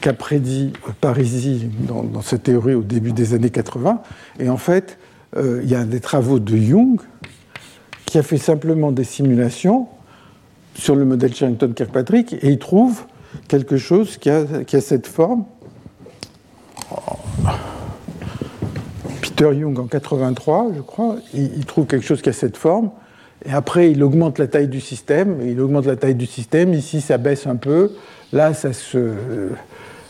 qu'a prédit Parisi dans, cette théorie au début des années 80, et en fait, euh, il y a des travaux de Young qui a fait simplement des simulations sur le modèle Sherrington-Kirkpatrick, et il trouve quelque chose qui a, cette forme. Peter Young en 83, je crois, il, trouve quelque chose qui a cette forme. Et après, il augmente la taille du système. Il augmente la taille du système. Ici, ça baisse un peu. Là, ça se,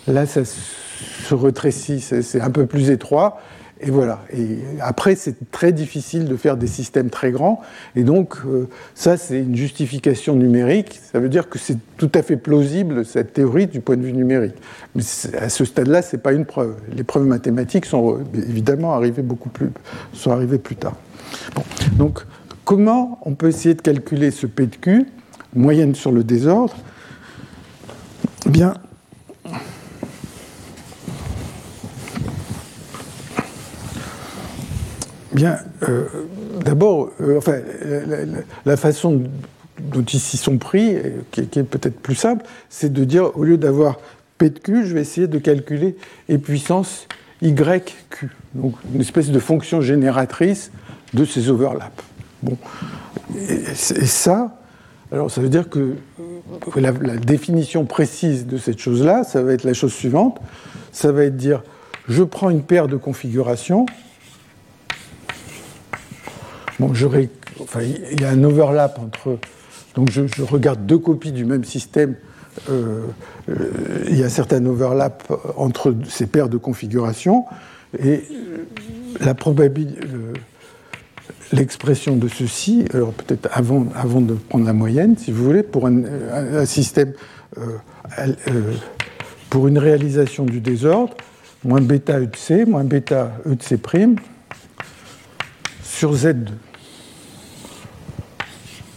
là, ça se rétrécit. C'est un peu plus étroit. Et voilà. Et après, c'est très difficile de faire des systèmes très grands. Et donc, euh, ça, c'est une justification numérique. Ça veut dire que c'est tout à fait plausible, cette théorie, du point de vue numérique. Mais à ce stade-là, ce n'est pas une preuve. Les preuves mathématiques sont évidemment arrivées beaucoup plus, sont arrivées plus tard. Bon. Donc, comment on peut essayer de calculer ce P de Q, moyenne sur le désordre? Bien, Bien, euh, d'abord, euh, enfin, la, façon dont ils s'y sont pris, qui, est peut-être plus simple, c'est de dire, au lieu d'avoir P de Q, je vais essayer de calculer E puissance YQ, donc une espèce de fonction génératrice de ces overlaps. Bon, et, ça, alors ça veut dire que la, la définition précise de cette chose-là, ça va être la chose suivante, ça va être dire, je prends une paire de configurations, il y a un overlap entre. Donc je, regarde deux copies du même système. Euh, euh, il y a un certain overlap entre ces paires de configurations et la probabilité, l'expression de ceci, alors peut-être avant, de prendre la moyenne, si vous voulez, pour un, système, euh, pour une réalisation du désordre, moins bêta E de C, moins bêta E de C', sur Z2.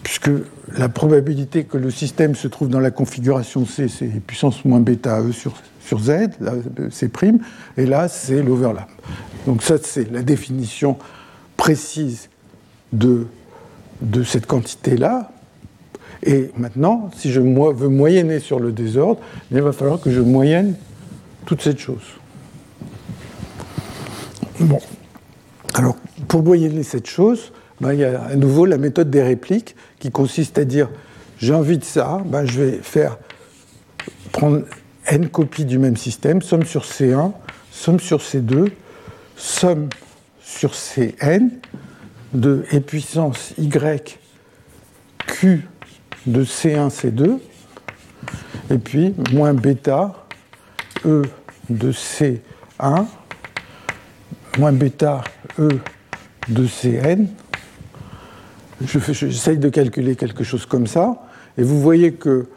puisque la probabilité que le système se trouve dans la configuration C, c'est puissance moins bêta E sur, sur Z, C', et là, c'est l'overlap. Donc ça, c'est la définition précise de, cette quantité-là. Et maintenant, si je veux moyenner sur le désordre, il va falloir que je moyenne toute cette chose. Bon. Alors, pour moyenner cette chose, ben, il y a à nouveau la méthode des répliques qui consiste à dire j'ai envie de ça, ben, je vais faire prendre n copies du même système, somme sur C1, somme sur C2, somme sur Cn de e puissance y q de C1, C2, et puis moins bêta E de C1, moins bêta E de Cn. J'essaye de calculer quelque chose comme ça, et vous voyez que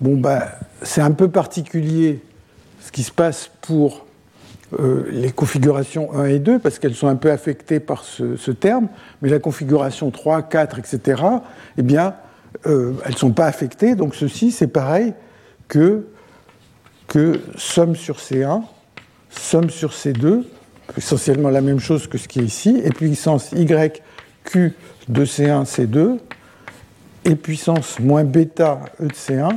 bon, bah, c'est un peu particulier ce qui se passe pour euh, les configurations 1 et 2, parce qu'elles sont un peu affectées par ce, terme, mais la configuration 3, 4, etc., eh bien, euh, elles ne sont pas affectées, donc ceci, c'est pareil que, que somme sur C1, somme sur C2, essentiellement la même chose que ce qui est ici, et puissance YQ de C1, C2, et puissance moins bêta E de C1,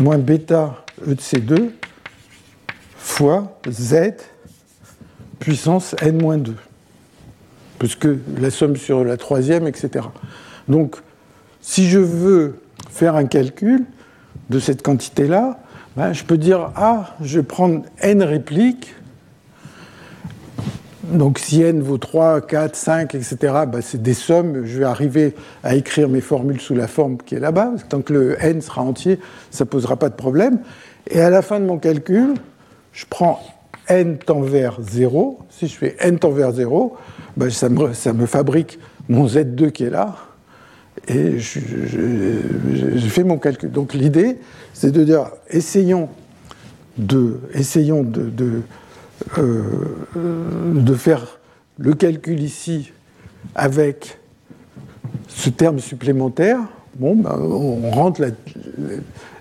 moins bêta E de C2, fois Z puissance n-2, puisque la somme sur la troisième, etc. Donc, si je veux faire un calcul de cette quantité-là, ben, je peux dire, ah, je vais prendre n répliques, donc si n vaut 3, 4, 5, etc., c'est des sommes, je vais arriver à écrire mes formules sous la forme qui est là-bas, tant que le n sera entier, ça ne posera pas de problème. Et à la fin de mon calcul, je prends n tend vers 0. Si je fais n tend vers 0, ben ça, me, fabrique mon z2 qui est là. Et je, fais mon calcul. Donc l'idée, c'est de dire, essayons de, essayons de, de, euh, faire le calcul ici avec ce terme supplémentaire. Bon, ben, on rentre la,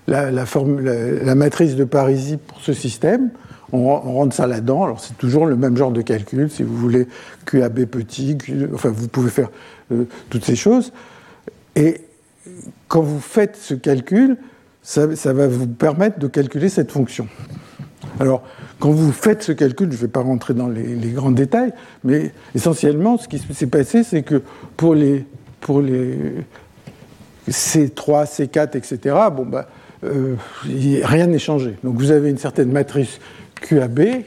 la, matrice de Parisie pour ce système, on, rentre ça là-dedans. Alors c'est toujours le même genre de calcul. Si vous voulez QAB petit, enfin vous pouvez faire euh, toutes ces choses. Et quand vous faites ce calcul, ça, va vous permettre de calculer cette fonction. Alors, quand vous faites ce calcul, je ne vais pas rentrer dans les, grands détails, mais essentiellement, ce qui s'est passé, c'est que pour les, pour les C3, C4, etc., bon, bah, euh, rien n'est changé. Donc vous avez une certaine matrice QAB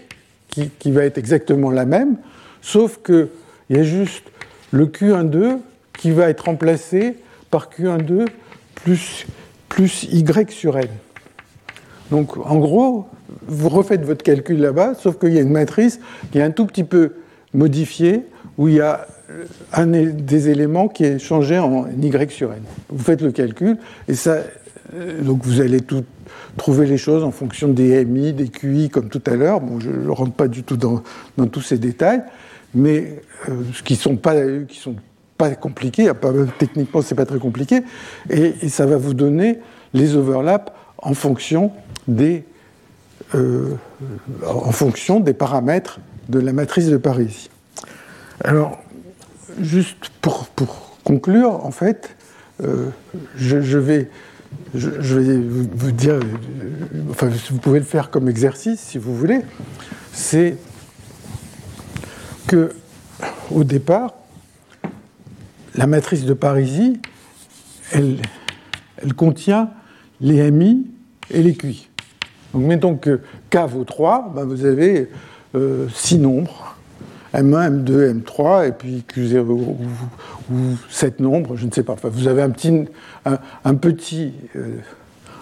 qui, va être exactement la même, sauf qu'il y a juste le Q12 qui va être remplacé par Q12 plus, plus Y sur N. Donc en gros, vous refaites votre calcul là-bas, sauf qu'il y a une matrice qui est un tout petit peu modifiée, où il y a un des éléments qui est changé en Y sur N. Vous faites le calcul, et ça, donc vous allez tout, trouver les choses en fonction des MI, des QI, comme tout à l'heure. Bon, je ne rentre pas du tout dans, tous ces détails, mais euh, ce qui ne sont pas, qui sont pas compliqués, techniquement c'est pas très compliqué, et, ça va vous donner les overlaps en fonction des, euh, en fonction des paramètres de la matrice de Paris. Alors, juste pour, pour conclure, en fait, je, vais je, vais vous dire, enfin vous pouvez le faire comme exercice si vous voulez, c'est que au départ, la matrice de Parisie, elle, elle contient les MI et les QI. Donc mettons que K vaut 3, ben vous avez euh, 6 nombres M1, M2, M3, et puis Q0 ou, ou 7 nombres, je ne sais pas. Enfin, vous avez un petit, un, petit euh,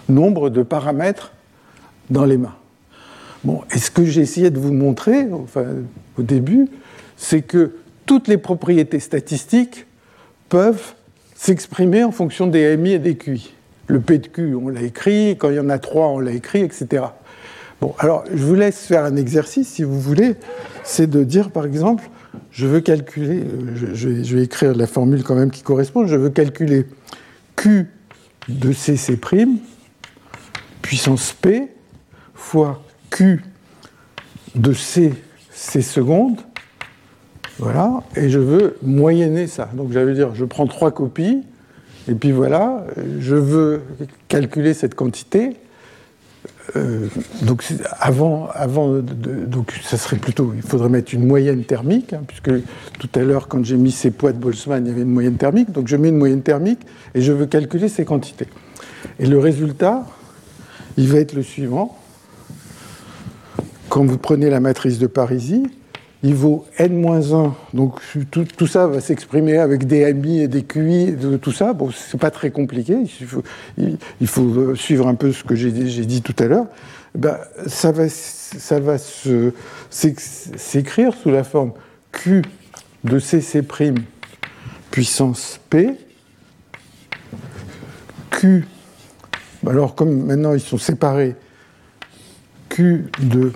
nombre de paramètres dans les mains. Bon, et ce que j'ai essayé de vous montrer enfin, au début, c'est que toutes les propriétés statistiques peuvent s'exprimer en fonction des MI et des QI. Le P de Q, on l'a écrit, quand il y en a trois, on l'a écrit, etc. Bon, alors je vous laisse faire un exercice si vous voulez, c'est de dire par exemple, je veux calculer, je, vais, écrire la formule quand même qui correspond, je veux calculer Q de CC' puissance P fois Q de C, C secondes, voilà, et je veux moyenner ça. Donc j'allais dire, je prends trois copies, et puis voilà, je veux calculer cette quantité, euh, donc avant, avant donc ça serait plutôt, il faudrait mettre une moyenne thermique, hein, puisque tout à l'heure quand j'ai mis ces poids de Boltzmann, il y avait une moyenne thermique, donc je mets une moyenne thermique et je veux calculer ces quantités. Et le résultat, il va être le suivant. Quand vous prenez la matrice de Parisie, il vaut n-1, donc tout, ça va s'exprimer avec des MI et des QI, tout ça. Bon, c'est pas très compliqué, il faut, faut, suivre un peu ce que j'ai dit tout à l'heure. Ben, ça va, ça va s'écrire sous la forme Q de CC' puissance P, Q, alors comme maintenant ils sont séparés, Q de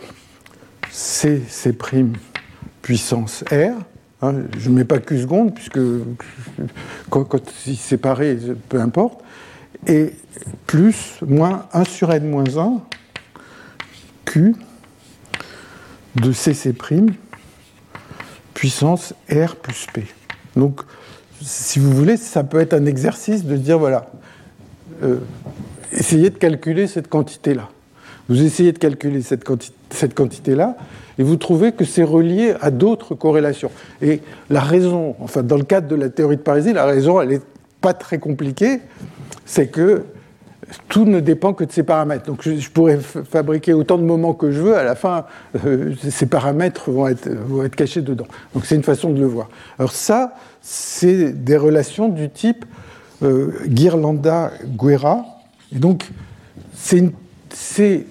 CC' puissance R. Hein, je ne mets pas Q secondes, puisque quand, quand c'est séparé, peu importe. Et plus, moins 1 sur n moins 1, Q de CC' puissance R plus P. Donc, si vous voulez, ça peut être un exercice de dire, voilà, euh, essayez de calculer cette quantité-là. Vous essayez de calculer cette, quantité-là, et vous trouvez que c'est relié à d'autres corrélations. Et la raison, enfin dans le cadre de la théorie de Parisie, la raison, elle n'est pas très compliquée, c'est que tout ne dépend que de ces paramètres. Donc je, pourrais fabriquer autant de moments que je veux, à la fin, euh, ces paramètres vont être, cachés dedans. Donc c'est une façon de le voir. Alors ça, c'est des relations du type euh, Ghirlanda-Guerra. Et donc c'est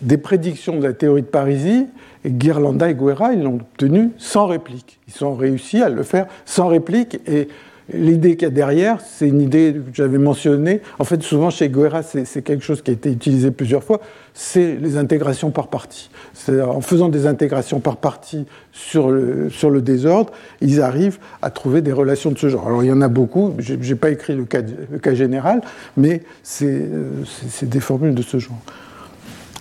des prédictions de la théorie de Parisie et Ghirlanda et Guerra, ils l'ont obtenu sans réplique. Ils ont réussi à le faire sans réplique. Et l'idée qu'il y a derrière, c'est une idée que j'avais mentionnée. En fait, souvent chez Guerra, c'est quelque chose qui a été utilisé plusieurs fois. C'est les intégrations par partie. En faisant des intégrations par partie sur le, désordre, ils arrivent à trouver des relations de ce genre. Alors il y en a beaucoup. Je n'ai pas écrit le cas, le cas général, mais c'est des formules de ce genre.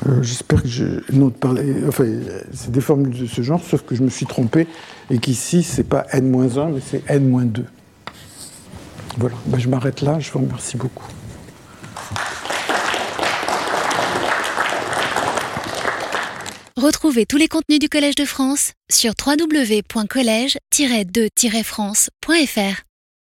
Euh, j'espère que une autre parler. Enfin, c'est des formules de ce genre, sauf que je me suis trompé et qu'ici, c'est pas n-1, mais c'est n-2. Voilà, ben, je m'arrête là, je vous remercie beaucoup. Retrouvez tous les contenus du Collège de France sur www.colège-2-france.fr.